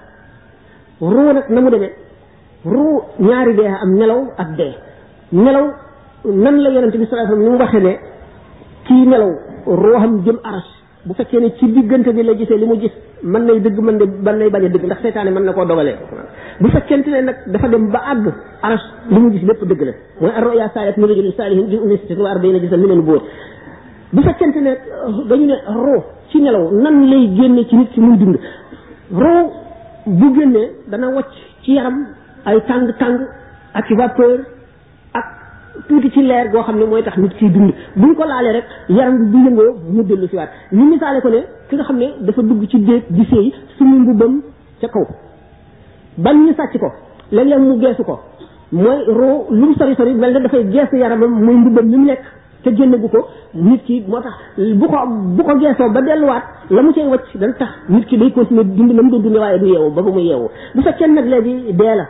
[SPEAKER 1] roo nag na mu demee roo ñaari dee am nelaw ak dee nelaw nan la yonente bi sallallahu alayhi wasallam ni mu waxee ne kii nelaw rooxam jëm aras bu fekkee ne ci diggante bi la gisee li mu gis mën nay dëgg mën de mën nay bañ a dëgg ndax seytaane mën na koo dogalee bu fekkente ne nag dafa dem ba àgg aras li mu gis lépp dëgg la mooy arroya saayat mi rajulin saalihin bi ummi sittatin wa arbaina juzan minal buur bu fekkente ne dañu ne roo ci nelaw nan lay génne ci nit ki muy dund roo bu génnee dana wacc ci yaram ay tàng tàng ak i vapeur ak tuuti ci leer goo xam ne mooy tax nit kiy dund buñ ko laalee rek yaram bi bu yëngoo mu dellu si waat ñu misaale ko ne ki nga xam ne dafa dugg ci déeg di séy suñu mbubbam ca kaw ban ñu sàcc ko léeg-léeg mu geesu ko mooy roo lu mu sori sori mel ne dafay geesu yaramam muy mbubbam mi mu nekk te génn gu ko nit ki moo tax bu ko bu ko geesoo ba delluwaat la mu cay wacc dana tax nit ki day continuer dund na mu doon dundee waaye du yeewu ba ba mu yeewu bu fekkee nag léegi dee la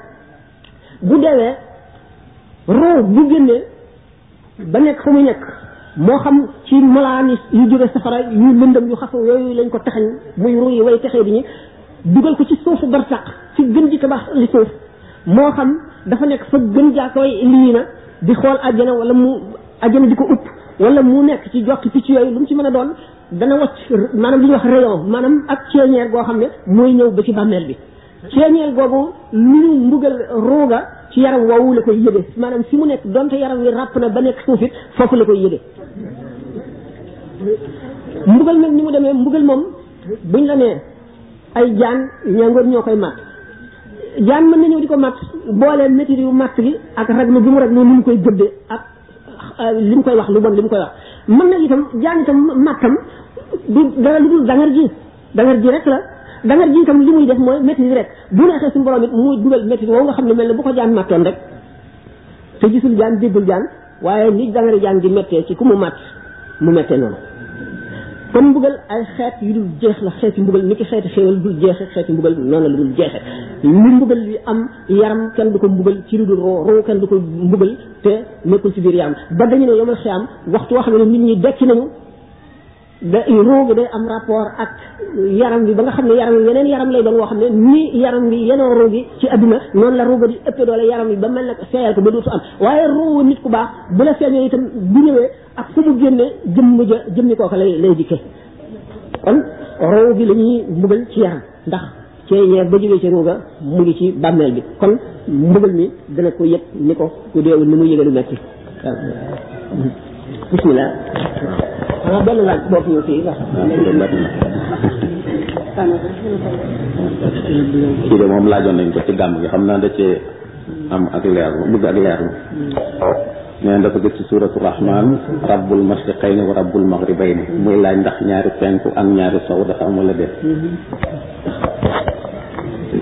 [SPEAKER 1] bu deewee roo bu génnee ba nekk fa mu nekk moo xam ci malaan yu jóge safara yu lëndëm yu xasaw yooyu lañ ko taxañ muy ruu yi way texee di ñi dugal ko ci suufu barsaq ci gën ji tabax li suuf moo xam dafa nekk fa gën jaakooy lii na di xool àjjana wala mu àjjana di ko upp wala mu nekk ci jokki picc yooyu lu mu ci mën a doon dana wacc maanaam li ñuy wax rayon maanaam ak ceeñeer goo xam ne mooy ñëw ba ci bàmmeel bi ceeñeel googu lu ñu mbugal ruuga ci yaram woowu la koy yëge maanaam fi mu nekk donte yaram wi ràpp na ba nekk suuf it foofu la koy yëge mbugal nag ni mu demee mbugal moom buñ la nee ay jaan ñangoor ñoo koy màtt jaan mën na ñëw di ko màtt boole métit yu màtt gi ak raglu bi mu raglu ni mu koy gëdde ak li mu koy wax lu bon li mu koy wax mën na itam jaan itam màttam du dara lu dul dangar ji dangar ji rek la dangar ji itam li muy def mooy métti rek bu neexee suñu borom it muy dugal métti woo nga xam ne mel ne bu ko jaan màttoon rek te gisul jaan déggul jaan waaye ni dangari jaan di méttee ci ku mu màtt mu méttee noonu kon mbugal ay xeet yu dul jeex la xeeti mbugal ni ki xeeti xéewal dul jeexe xeeti mbugal noonu la dul jeexe li mbugal li am yaram kenn du ko mbugal ci lu dul roo roo kenn du ko mbugal te nekkul ci biir yaram ba dañu ne yomal xiyaam waxtu woo xam ne nit ñi dekki nañu da ruu gi day am rapport ak yaram bi ba nga xam ne yaram bi yeneen yaram lay doon woo xam ne ni yaram bi yenoo ruu gi ci adduna noonu la ruu ga di ëppee doole yaram bi ba mel nag seeyal ko ba dootu am waaye ruu nit ku baax bu la feeñee itam bu ñëwee ak fu mu génne jëmm ja jëmmi kooka lay lay dikkee kon ruu gi la ñuy mbugal ci yaram ndax ceeñeer ba jógee ci ruuga mu ngi ci bàmmeel bi kon mbugal mi dana ko yëg ni ko ku deewul ni mu yëgee lu metti bismillah waaw benn laaj boo fi ñëw fii ndax
[SPEAKER 3] kii de moom laajoon nañ ko ci gàmm gi xam naa da cee am ak leer bëgg ak leer nee dafa gis ci suuratu rahman rabbul mashriqayni wa rabbul maghribayni muy laaj ndax ñaari penku ak ñaari sow dafa am wala déet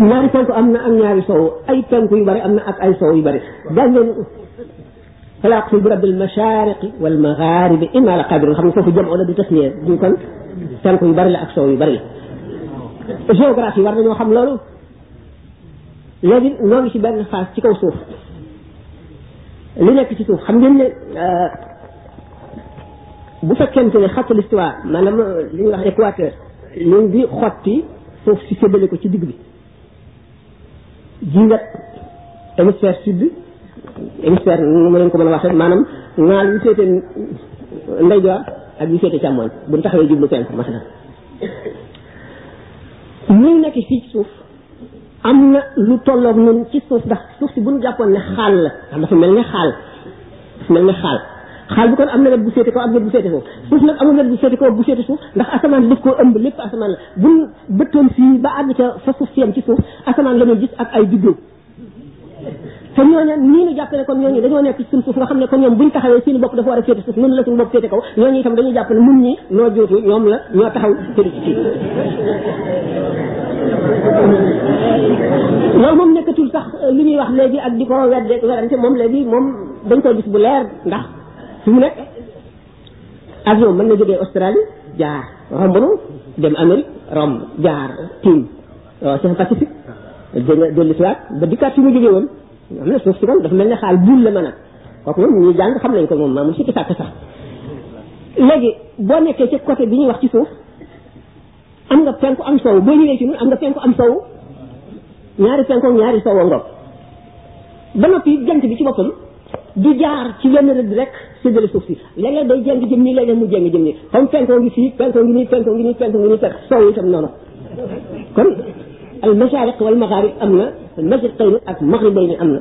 [SPEAKER 1] ñaari penku am na ak ñaari sow ay penku yu bari am na ak ay sow yu bari daa ngeen fala aqsimu bi rabbil mashariqi wal magharibi inna la qadirun xam nga foofu jëm wala du tas ñee du kon penku yu bari la ak sow yu bari la géographie war nañoo xam loolu léegi noo ngi ci benn phase ci kaw suuf li nekk ci suuf xam ngeen ne bu fekkente ne xatul istiwa maanaam li ñuy wax équateur ñu ngi xotti suuf si séddale ko ci digg bi jingat hémisphère sud hémisphère nu ma leen ko mën a waxee maanaam ngaal yu féete ndeyjoor ak yu féete càmmoñ bu ñu taxawee jublu penku masalan muy nekk fii ci suuf am na lu tolloog ñun ci suuf ndax suuf si bu ñu jàppoon ne xaal la ndax dafa mel ne xaal dafa mel ne xaal xaal bi kon am na wet bu féete kaw ak wet bu féete suuf suuf nag amul wet bu féete kaw bu féete suuf ndax asamaan daf koo ëmb lépp asamaan la bu ñu bëttoon fii ba àgg ca fa suuf si yam ci suuf asamaan la ñuy gis ak ay biddew te ñooñu nii ñu jàpp ne kon ñooñu dañoo nekk ci suñ suuf nga xam ne kon ñoom buñ taxawee seen bopp dafa war a féete suuf ñun la suñu bopp féete kaw ñooñu itam dañuy jàpp ne ñun ñi noo jootu ñoom la ñoo taxaw te di ci kii loolu moom nekkatul sax li ñuy wax léegi ak di ko wedde werante moom léegi moom dañ koy gis bu leer ndax fi mu nekk avion mën na jógee Australie jaar romb nu dem Amérique romb jaar tiim waaw ci Pacifique dégg nga dellu si waat ba dikkaat fi mu jógee woon xam ne suuf si kon dafa mel ne xaal buul la mën a kooku moom ñuy jàng xam nañ ko moom maa mu sikki sàkk sax léegi boo nekkee ci côté bi ñuy wax ci suuf am nga penku am sow boo ñëwee ci ñun am nga penku am sow ñaari penku ñaari sow a ngoog ba noppi jant bi ci boppam du jaar ci wenn rëdd rek séddale suuf si léeg-léeg day jeng jëm nii léeg-léeg mu jeng jëm nii comme fenkoo ngi fii fenkoo ngi nii fenkoo ngi nii fenkoo ngi nii fekk soow itam noonu kon al mashaariq wal maghaarib am na mashriqayni ak maghribayni am na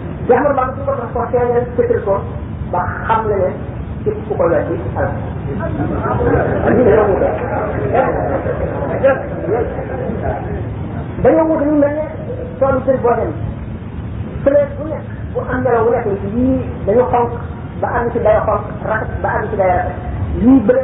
[SPEAKER 4] te amul baax su ko
[SPEAKER 2] tax ko feeñal fëtël ko ba xam ne ne képp ku ko weddi alal ñu ne yow mu dee dañoo wut ñu mel ne toolu sëñ boo dem fleur bu nekk bu am melaw bu nekk yii dañu xonk ba àgg ci dayo xonk rafet ba àgg ci dayo rafet yii bële